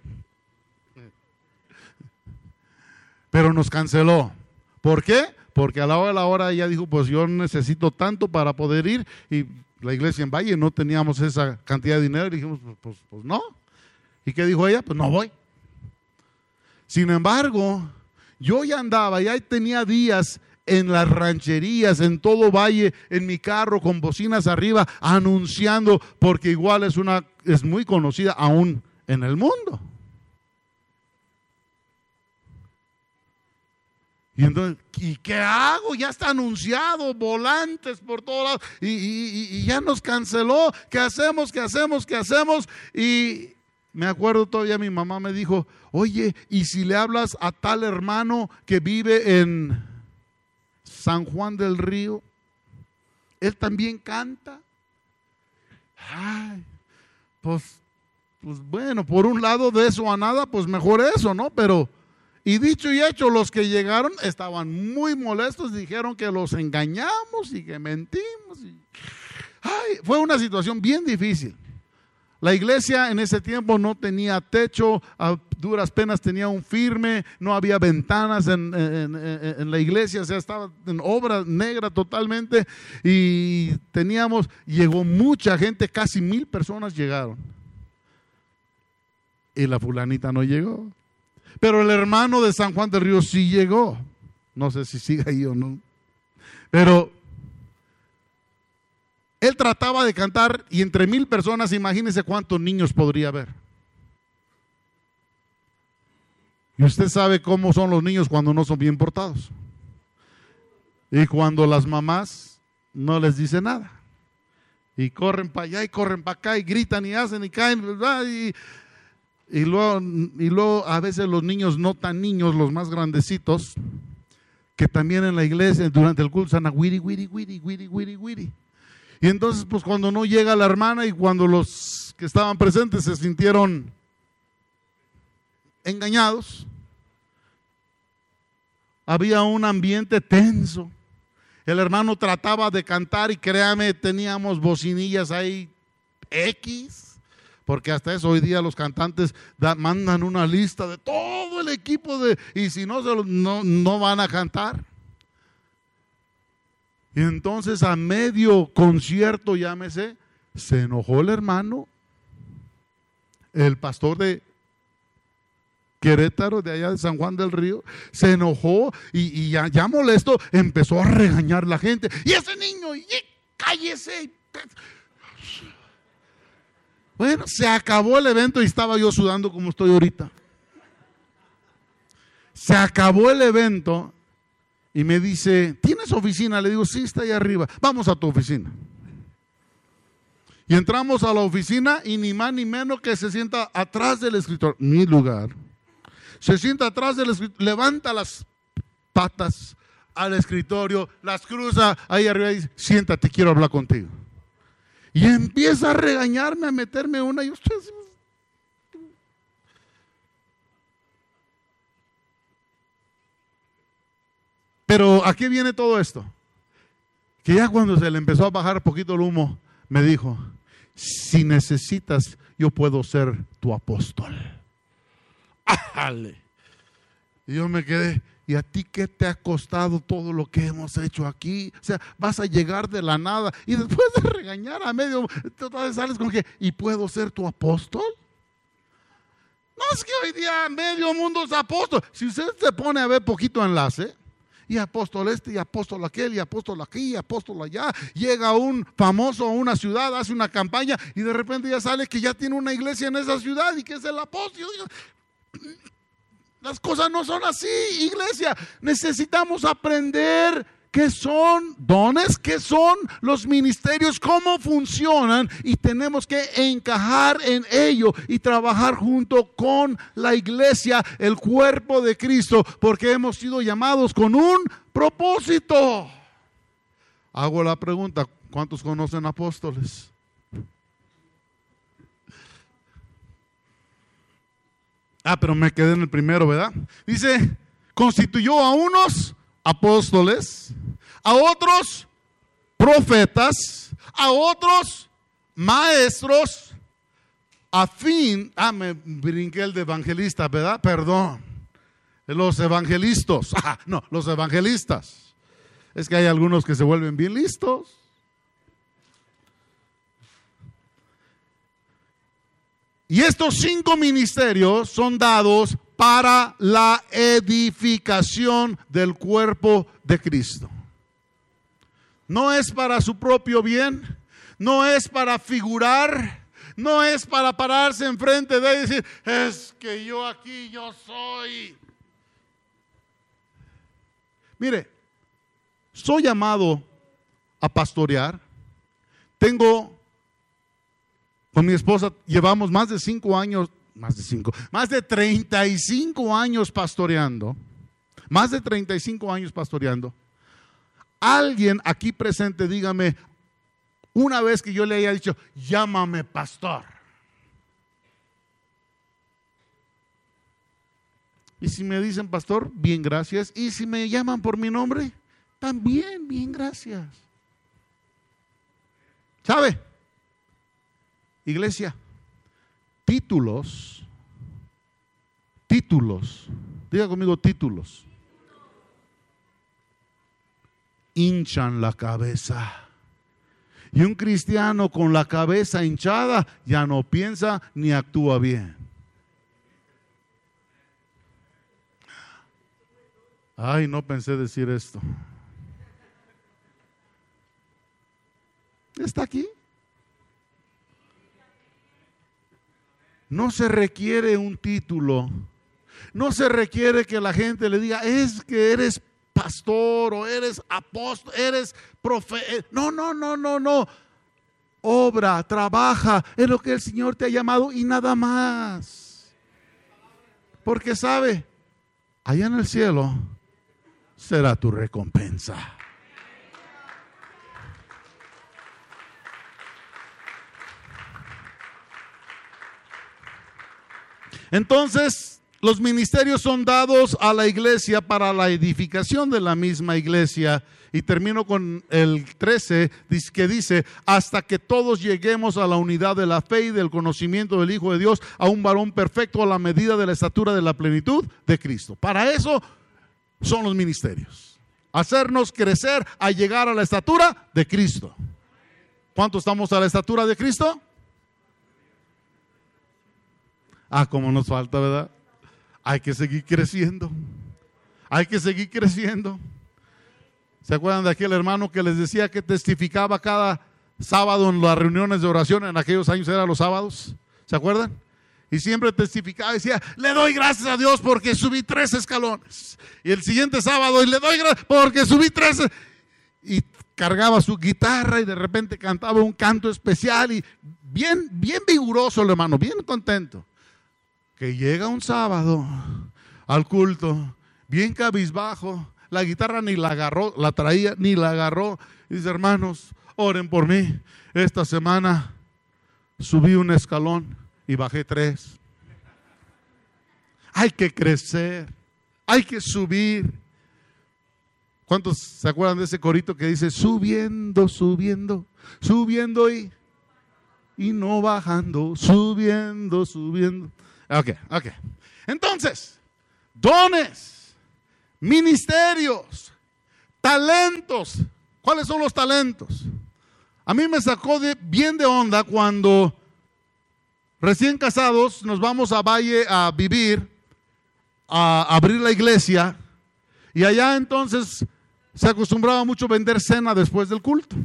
Pero nos canceló. ¿Por qué? Porque a la hora de la hora ella dijo, pues yo necesito tanto para poder ir y la iglesia en Valle, no teníamos esa cantidad de dinero. Y dijimos, pues, pues, pues, no. ¿Y qué dijo ella? Pues no voy. Sin embargo, yo ya andaba, ya tenía días en las rancherías, en todo valle, en mi carro con bocinas arriba, anunciando, porque igual es una, es muy conocida aún en el mundo. Y entonces, ¿y qué hago? Ya está anunciado, volantes por todos lados, y, ya nos canceló. ¿Qué hacemos? ¿Qué hacemos? ¿Qué hacemos? Y me acuerdo todavía mi mamá me dijo, oye, ¿y si le hablas a tal hermano que vive en San Juan del Río? Él también canta. Ay, pues, pues bueno, por un lado de eso a nada, pues mejor eso, ¿no? Pero y dicho y hecho, los que llegaron estaban muy molestos, dijeron que los engañamos y que mentimos. fue una situación bien difícil. La iglesia en ese tiempo no tenía techo, a duras penas tenía un firme, no había ventanas en, la iglesia, o sea, estaba en obra negra totalmente y teníamos, llegó mucha gente, casi mil personas llegaron. Y la fulanita no llegó. Pero el hermano de San Juan del Río sí llegó. No sé si sigue ahí o no. Pero él trataba de cantar y entre mil personas, imagínense cuántos niños podría haber. Y usted sabe cómo son los niños cuando no son bien portados. Y cuando las mamás no les dicen nada. Y corren para allá y corren para acá y gritan y hacen y caen. Y y luego, y luego a veces los niños no tan niños, los más grandecitos, que también en la iglesia durante el culto están wiri, wiri, wiri, wiri, wiri, wiri. Y entonces, pues cuando no llega la hermana y cuando los que estaban presentes se sintieron engañados, había un ambiente tenso. El hermano trataba de cantar y créame, teníamos bocinillas ahí X porque hasta eso hoy día los cantantes mandan una lista de todo el equipo de, y si no, no, no van a cantar. Y entonces a medio concierto, llámese, se enojó el hermano, el pastor de Querétaro, de allá de San Juan del Río, se enojó y, ya, ya, molesto empezó a regañar la gente. Y ese niño, y, cállese. Bueno, se acabó el evento y estaba yo sudando como estoy ahorita. Se acabó el evento y me dice, ¿tienes oficina? Le digo, sí, está ahí arriba. Vamos a tu oficina. Y entramos a la oficina y ni más ni menos que se sienta atrás del escritor, mi lugar. Se sienta atrás del escritor, levanta las patas al escritorio, las cruza ahí arriba y dice, siéntate, quiero hablar contigo. Y empieza a regañarme, a meterme una y usted... Pero ¿a qué viene todo esto? Que ya cuando se le empezó a bajar poquito el humo, me dijo, si necesitas, yo puedo ser tu apóstol. ¡Ájale! Y yo me quedé, ¿Y a ti qué te ha costado todo lo que hemos hecho aquí? O sea, vas a llegar de la nada y después de regañar a medio, sales con que, ¿y puedo ser tu apóstol? No es que hoy día medio mundo es apóstol. Si usted se pone a ver poquito enlace, y apóstol este, y apóstol aquel, y apóstol aquí, y apóstol allá, llega un famoso a una ciudad, hace una campaña, y de repente ya sale que ya tiene una iglesia en esa ciudad y que es el apóstol. Las cosas no son así, iglesia. Necesitamos aprender qué son dones, qué son los ministerios, cómo funcionan y tenemos que encajar en ello y trabajar junto con la iglesia, el cuerpo de Cristo, porque hemos sido llamados con un propósito. Hago la pregunta, ¿cuántos conocen apóstoles? Ah, pero me quedé en el primero, ¿verdad? Dice, constituyó a unos apóstoles, a otros profetas, a otros maestros, a fin, ah, me brinqué el de evangelista, ¿verdad? Perdón. Los evangelistas, ah, no, los evangelistas. Es que hay algunos que se vuelven bien listos. Y estos cinco ministerios son dados para la edificación del cuerpo de Cristo. No es para su propio bien, no es para figurar, no es para pararse enfrente de él y decir, es que yo aquí yo soy. Mire, soy llamado a pastorear. Tengo, con mi esposa, llevamos más de cinco años, más de cinco, más de 35 años pastoreando. Más de 35 años pastoreando. Alguien aquí presente, dígame, una vez que yo le haya dicho, llámame pastor. Y si me dicen pastor, bien, gracias. Y si me llaman por mi nombre, también, bien, gracias. ¿Sabe? Iglesia, títulos, títulos, diga conmigo títulos, hinchan la cabeza. Y un cristiano con la cabeza hinchada ya no piensa ni actúa bien. Ay, no pensé decir esto. ¿Está aquí? No se requiere un título. No se requiere que la gente le diga, es que eres pastor o eres apóstol, eres profeta. Eh, no, no, no, no, no. Obra, trabaja en lo que el Señor te ha llamado y nada más. Porque sabe, allá en el cielo será tu recompensa. Entonces, los ministerios son dados a la iglesia para la edificación de la misma iglesia. Y termino con el 13, que dice, hasta que todos lleguemos a la unidad de la fe y del conocimiento del Hijo de Dios, a un varón perfecto a la medida de la estatura de la plenitud de Cristo. Para eso son los ministerios. Hacernos crecer a llegar a la estatura de Cristo. ¿Cuánto estamos a la estatura de Cristo? Ah, como nos falta, ¿verdad? hay que seguir creciendo. Hay que seguir creciendo. ¿Se acuerdan de aquel hermano que les decía que testificaba cada sábado en las reuniones de oración? En aquellos años eran los sábados. ¿Se acuerdan? Y siempre testificaba y decía, le doy gracias a Dios porque subí tres escalones. Y el siguiente sábado, y le doy gracias porque subí tres. Y cargaba su guitarra y de repente cantaba un canto especial y bien, bien vigoroso el hermano, bien contento que llega un sábado al culto, bien cabizbajo, la guitarra ni la agarró, la traía, ni la agarró. dice, hermanos, oren por mí. Esta semana subí un escalón y bajé tres. Hay que crecer, hay que subir. ¿Cuántos se acuerdan de ese corito que dice subiendo, subiendo, subiendo y, y no bajando, subiendo, subiendo? Ok, ok. Entonces, dones, ministerios, talentos. ¿Cuáles son los talentos? A mí me sacó de, bien de onda cuando recién casados nos vamos a Valle a vivir, a abrir la iglesia, y allá entonces se acostumbraba mucho vender cena después del culto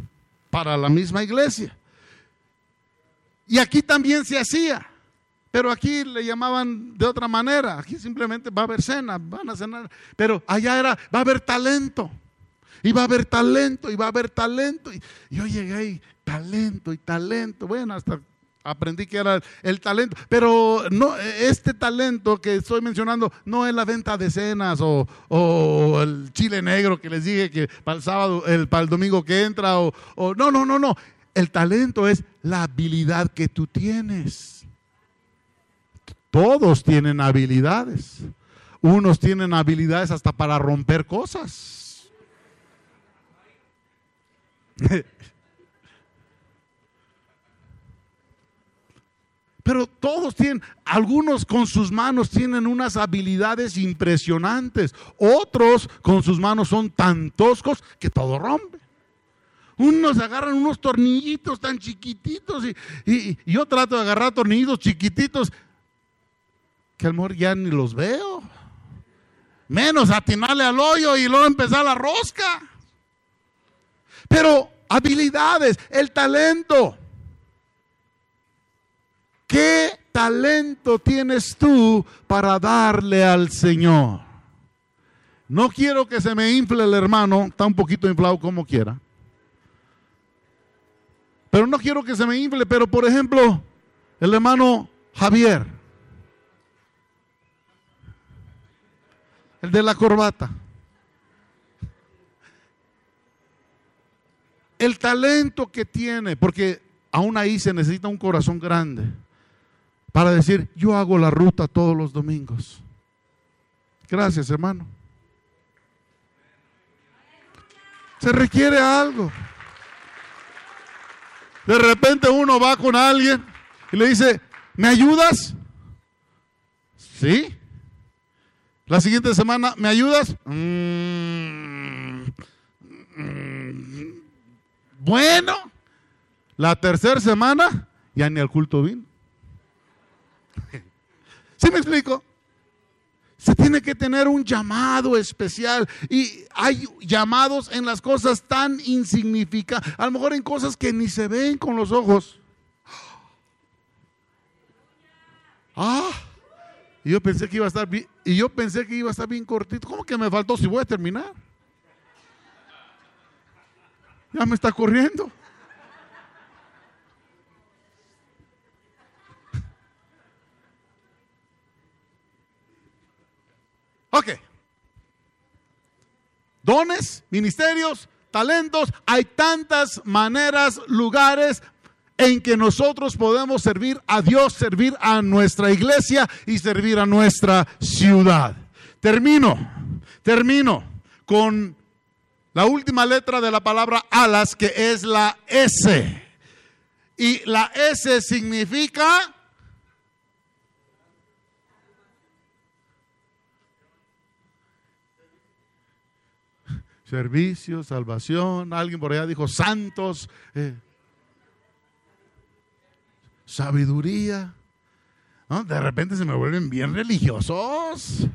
para la misma iglesia. Y aquí también se hacía. Pero aquí le llamaban de otra manera. Aquí simplemente va a haber cena, van a cenar. Pero allá era, va a haber talento. Y va a haber talento, y va a haber talento. Y yo llegué ahí, talento y talento. Bueno, hasta aprendí que era el talento. Pero no, este talento que estoy mencionando no es la venta de cenas o, el chile negro que les dije que para el sábado, el, para el domingo que entra. o no, no, no, no. El talento es la habilidad que tú tienes. Todos tienen habilidades. Unos tienen habilidades hasta para romper cosas. Pero todos tienen, algunos con sus manos tienen unas habilidades impresionantes. Otros con sus manos son tan toscos que todo rompe. Unos agarran unos tornillitos tan chiquititos y, yo trato de agarrar tornillitos chiquititos que al amor ya ni los veo. Menos atinarle al hoyo y luego empezar la rosca. Pero habilidades, el talento. ¿Qué talento tienes tú para darle al Señor? No quiero que se me infle el hermano, está un poquito inflado como quiera. Pero no quiero que se me infle, pero por ejemplo, el hermano Javier, el de la corbata. El talento que tiene, porque aún ahí se necesita un corazón grande para decir, yo hago la ruta todos los domingos. Gracias, hermano. Se requiere algo. De repente uno va con alguien y le dice, ¿me ayudas? Sí. La siguiente semana, ¿me ayudas? Mm, mm, bueno. La tercera semana, ya ni al culto vino. ¿Sí me explico? Se tiene que tener un llamado especial y hay llamados en las cosas tan insignificantes, a lo mejor en cosas que ni se ven con los ojos. Ah, y yo pensé que iba a estar bien, y yo pensé que iba a estar bien cortito. ¿Cómo que me faltó si voy a terminar? Ya me está corriendo. Ok. Dones, ministerios, talentos, hay tantas maneras, lugares en que nosotros podemos servir a Dios, servir a nuestra iglesia y servir a nuestra ciudad. Termino, termino con la última letra de la palabra alas, que es la S. Y la S significa servicio, salvación. Alguien por allá dijo santos, eh, sabiduría. De repente se me vuelven bien religiosos.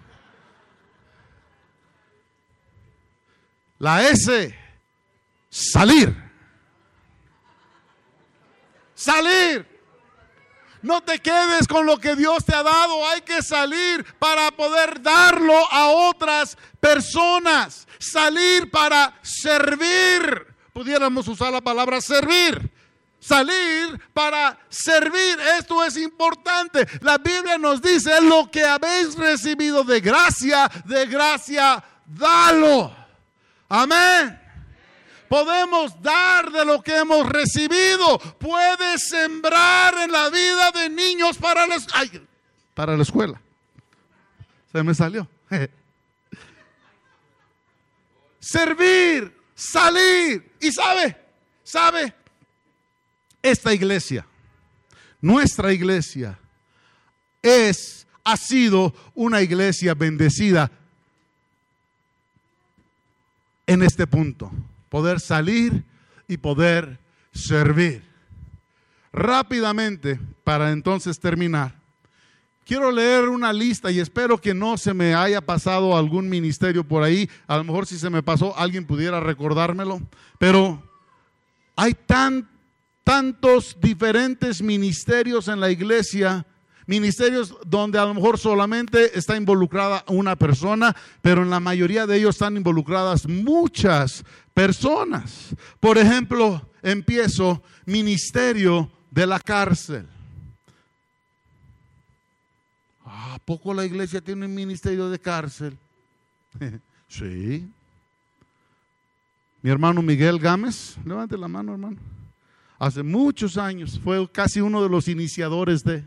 La S, salir. Salir. No te quedes con lo que Dios te ha dado. Hay que salir para poder darlo a otras personas. Salir para servir. Pudiéramos usar la palabra servir. Salir para servir. Esto es importante. La Biblia nos dice lo que habéis recibido de gracia, de gracia, dalo. Amén. Podemos dar de lo que hemos recibido. Puedes sembrar en la vida de niños para la, para la escuela. Se me salió. Servir, salir. Y sabe, sabe, esta iglesia, nuestra iglesia, es, ha sido una iglesia bendecida en este punto poder salir y poder servir. Rápidamente, para entonces terminar, quiero leer una lista y espero que no se me haya pasado algún ministerio por ahí. A lo mejor si se me pasó, alguien pudiera recordármelo. Pero hay tan, tantos diferentes ministerios en la iglesia ministerios donde a lo mejor solamente está involucrada una persona, pero en la mayoría de ellos están involucradas muchas personas. Por ejemplo, empiezo ministerio de la cárcel. ¿A poco la iglesia tiene un ministerio de cárcel? sí. Mi hermano Miguel Gámez, levante la mano hermano. Hace muchos años fue casi uno de los iniciadores de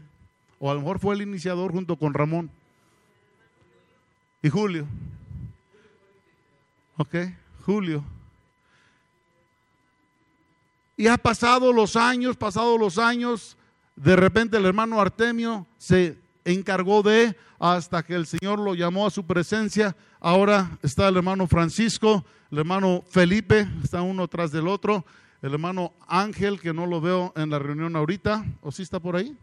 o a lo mejor fue el iniciador junto con Ramón y Julio. Ok, Julio. Y ha pasado los años, pasado los años, de repente el hermano Artemio se encargó de, hasta que el Señor lo llamó a su presencia. Ahora está el hermano Francisco, el hermano Felipe, está uno tras del otro, el hermano Ángel, que no lo veo en la reunión ahorita, ¿o sí está por ahí?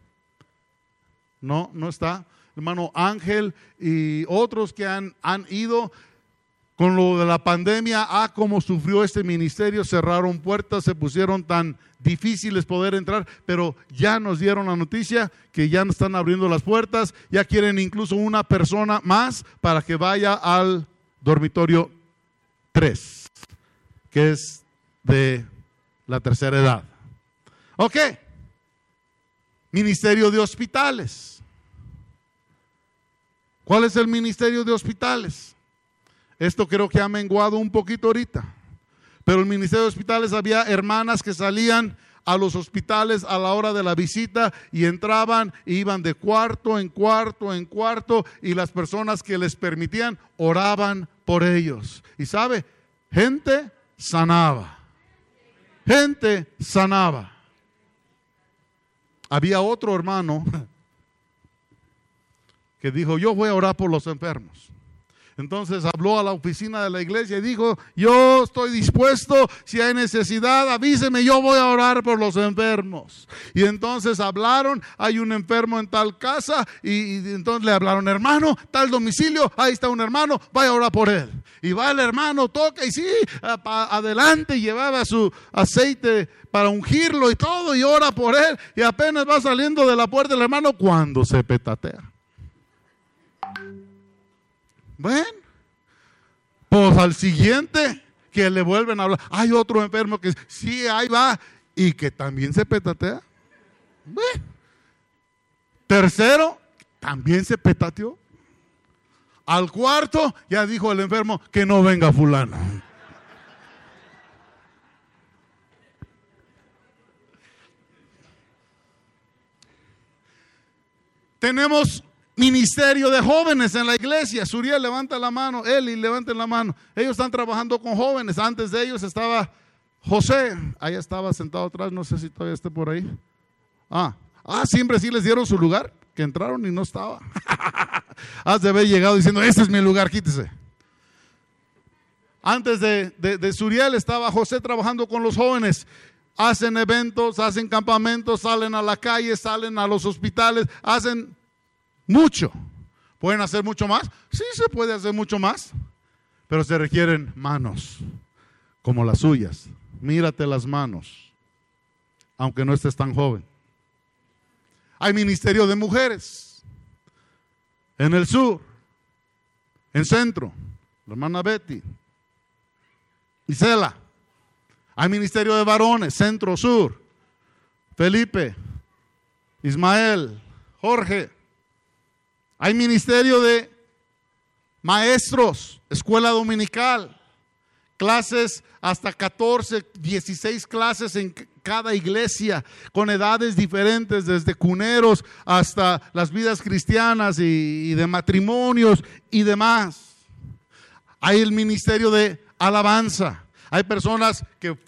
No, no está. Hermano Ángel y otros que han, han ido con lo de la pandemia, ah, cómo sufrió este ministerio, cerraron puertas, se pusieron tan difíciles poder entrar, pero ya nos dieron la noticia que ya están abriendo las puertas, ya quieren incluso una persona más para que vaya al dormitorio 3, que es de la tercera edad. Ok. Ministerio de hospitales. ¿Cuál es el ministerio de hospitales? Esto creo que ha menguado un poquito ahorita. Pero el ministerio de hospitales había hermanas que salían a los hospitales a la hora de la visita y entraban e iban de cuarto en cuarto en cuarto y las personas que les permitían oraban por ellos. Y sabe, gente sanaba. Gente sanaba. Había otro hermano que dijo, yo voy a orar por los enfermos. Entonces habló a la oficina de la iglesia y dijo, yo estoy dispuesto, si hay necesidad, avíseme, yo voy a orar por los enfermos. Y entonces hablaron, hay un enfermo en tal casa y, entonces le hablaron, hermano, tal domicilio, ahí está un hermano, vaya a orar por él. Y va el hermano, toca y sí, adelante, llevaba su aceite para ungirlo y todo y ora por él y apenas va saliendo de la puerta el hermano cuando se petatea. Bueno, pues al siguiente que le vuelven a hablar, hay otro enfermo que sí, ahí va, y que también se petatea. Tercero, también se petateó. Al cuarto, ya dijo el enfermo que no venga fulano. Tenemos ministerio de jóvenes en la iglesia. Suriel levanta la mano, Eli levanta la mano. Ellos están trabajando con jóvenes. Antes de ellos estaba José, ahí estaba sentado atrás, no sé si todavía está por ahí. Ah, ah, siempre sí les dieron su lugar, que entraron y no estaba. Has de haber llegado diciendo, este es mi lugar, quítese. Antes de, de, de Suriel estaba José trabajando con los jóvenes hacen eventos, hacen campamentos, salen a la calle, salen a los hospitales, hacen mucho. ¿Pueden hacer mucho más? Sí, se puede hacer mucho más, pero se requieren manos como las suyas. Mírate las manos, aunque no estés tan joven. Hay ministerio de mujeres en el sur, en centro, la hermana Betty, Isela. Hay ministerio de varones, centro, sur, Felipe, Ismael, Jorge. Hay ministerio de maestros, escuela dominical, clases hasta 14, 16 clases en cada iglesia, con edades diferentes, desde cuneros hasta las vidas cristianas y, de matrimonios y demás. Hay el ministerio de alabanza. Hay personas que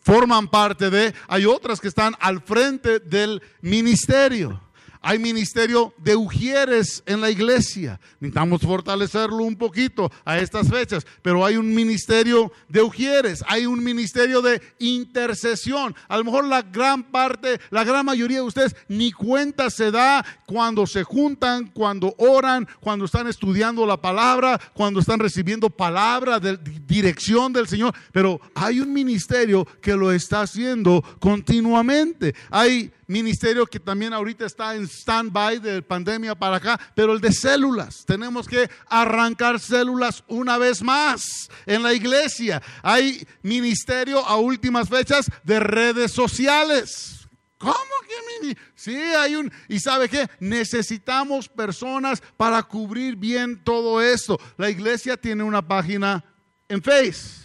forman parte de, hay otras que están al frente del ministerio. Hay ministerio de ujieres en la iglesia. Necesitamos fortalecerlo un poquito a estas fechas, pero hay un ministerio de ujieres, hay un ministerio de intercesión. A lo mejor la gran parte, la gran mayoría de ustedes ni cuenta se da cuando se juntan, cuando oran, cuando están estudiando la palabra, cuando están recibiendo palabra de dirección del Señor, pero hay un ministerio que lo está haciendo continuamente. Hay ministerio que también ahorita está en stand-by de pandemia para acá, pero el de células. Tenemos que arrancar células una vez más en la iglesia. Hay ministerio a últimas fechas de redes sociales. ¿Cómo que Sí, hay un... ¿Y sabe qué? Necesitamos personas para cubrir bien todo esto. La iglesia tiene una página en Face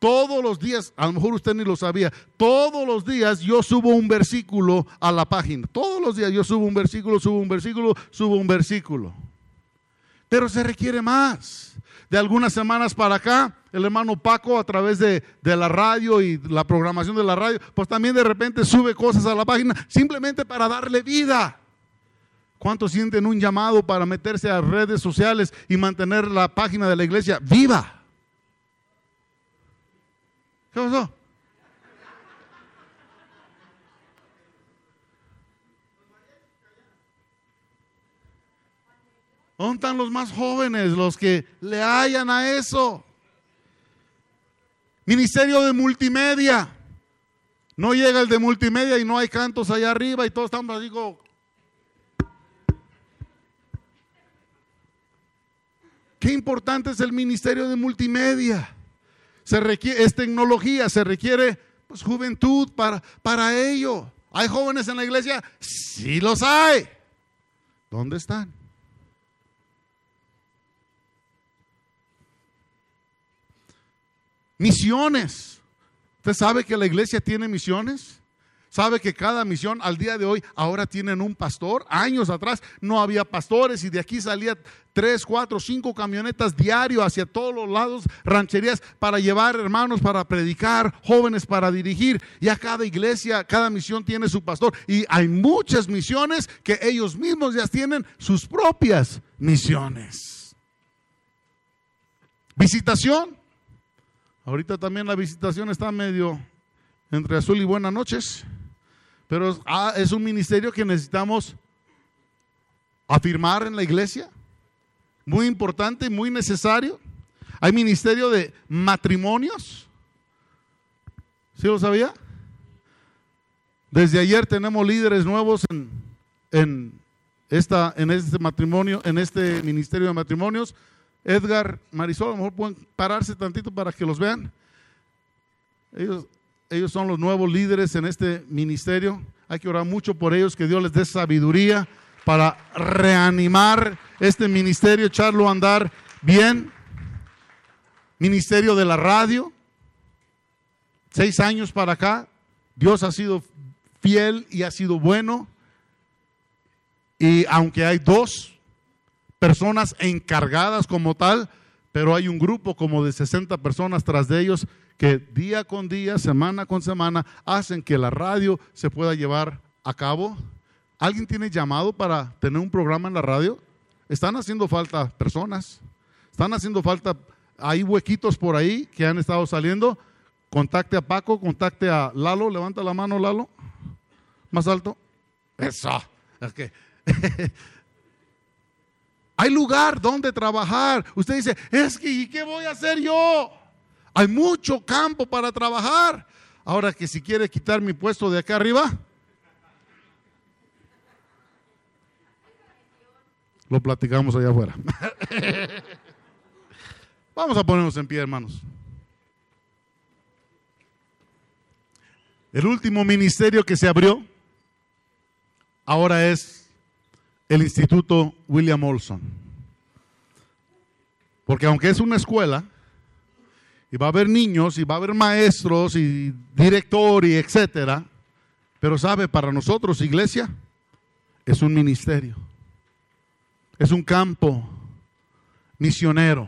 todos los días, a lo mejor usted ni lo sabía, todos los días yo subo un versículo a la página. Todos los días yo subo un versículo, subo un versículo, subo un versículo. Pero se requiere más. De algunas semanas para acá, el hermano Paco a través de, de, la radio y la programación de la radio, pues también de repente sube cosas a la página simplemente para darle vida. ¿Cuántos sienten un llamado para meterse a redes sociales y mantener la página de la iglesia viva? ¿Qué pasó? ¿Dónde están los más jóvenes, los que le hallan a eso? Ministerio de multimedia. No llega el de multimedia y no hay cantos allá arriba y todos estamos digo, ¿qué Qué importante es el ministerio de multimedia. Se requiere, es tecnología, se requiere pues, juventud para, para ello. ¿Hay jóvenes en la iglesia? Sí los hay. ¿Dónde están? Misiones. ¿Usted sabe que la iglesia tiene misiones? ¿Sabe que cada misión al día de hoy ahora tienen un pastor? Años atrás no había pastores y de aquí salía tres, cuatro, cinco camionetas diario hacia todos los lados, rancherías para llevar hermanos para predicar, jóvenes para dirigir. Y a cada iglesia, cada misión tiene su pastor. Y hay muchas misiones que ellos mismos ya tienen sus propias misiones. Visitación. Ahorita también la visitación está medio entre azul y buenas noches. Pero ah, es un ministerio que necesitamos afirmar en la iglesia. Muy importante, muy necesario. Hay ministerio de matrimonios. ¿Sí lo sabía? Desde ayer tenemos líderes nuevos en, esta, en este matrimonio, en este ministerio de matrimonios. Edgar, Marisol, a lo mejor pueden pararse tantito para que los vean. Ellos ellos son los nuevos líderes en este ministerio. Hay que orar mucho por ellos, que Dios les dé sabiduría para reanimar este ministerio, echarlo a andar bien. Ministerio de la radio, seis años para acá, Dios ha sido fiel y ha sido bueno. Y aunque hay dos personas encargadas como tal, pero hay un grupo como de 60 personas tras de ellos que día con día, semana con semana, hacen que la radio se pueda llevar a cabo. ¿Alguien tiene llamado para tener un programa en la radio? Están haciendo falta personas, están haciendo falta, hay huequitos por ahí que han estado saliendo. Contacte a Paco, contacte a Lalo, levanta la mano Lalo, más alto. Eso. Okay. hay lugar donde trabajar. Usted dice, es que, ¿y qué voy a hacer yo? Hay mucho campo para trabajar. Ahora que si quiere quitar mi puesto de acá arriba, lo platicamos allá afuera. Vamos a ponernos en pie, hermanos. El último ministerio que se abrió ahora es el Instituto William Olson. Porque aunque es una escuela, y va a haber niños y va a haber maestros y director y etcétera. Pero sabe, para nosotros, iglesia, es un ministerio. Es un campo misionero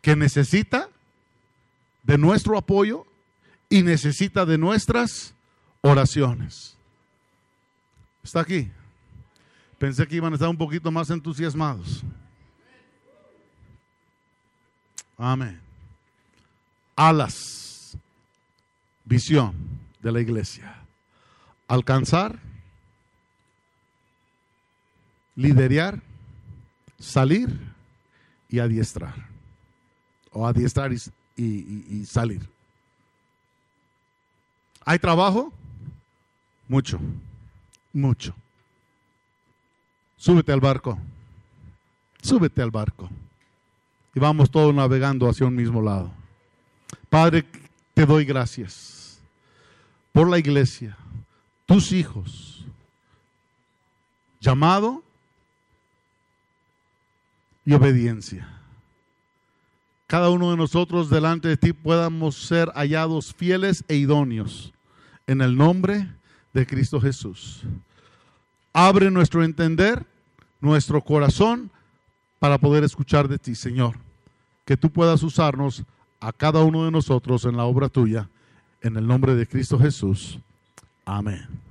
que necesita de nuestro apoyo y necesita de nuestras oraciones. ¿Está aquí? Pensé que iban a estar un poquito más entusiasmados. Amén. Alas. Visión de la iglesia. Alcanzar. Liderar. Salir y adiestrar. O adiestrar y, salir. ¿Hay trabajo? Mucho. Mucho. Súbete al barco. Súbete al barco y vamos todos navegando hacia un mismo lado. Padre, te doy gracias por la iglesia, tus hijos, llamado y obediencia. Cada uno de nosotros delante de ti podamos ser hallados fieles e idóneos en el nombre de Cristo Jesús. Abre nuestro entender, nuestro corazón para poder escuchar de ti, Señor. Que tú puedas usarnos a cada uno de nosotros en la obra tuya. En el nombre de Cristo Jesús. Amén.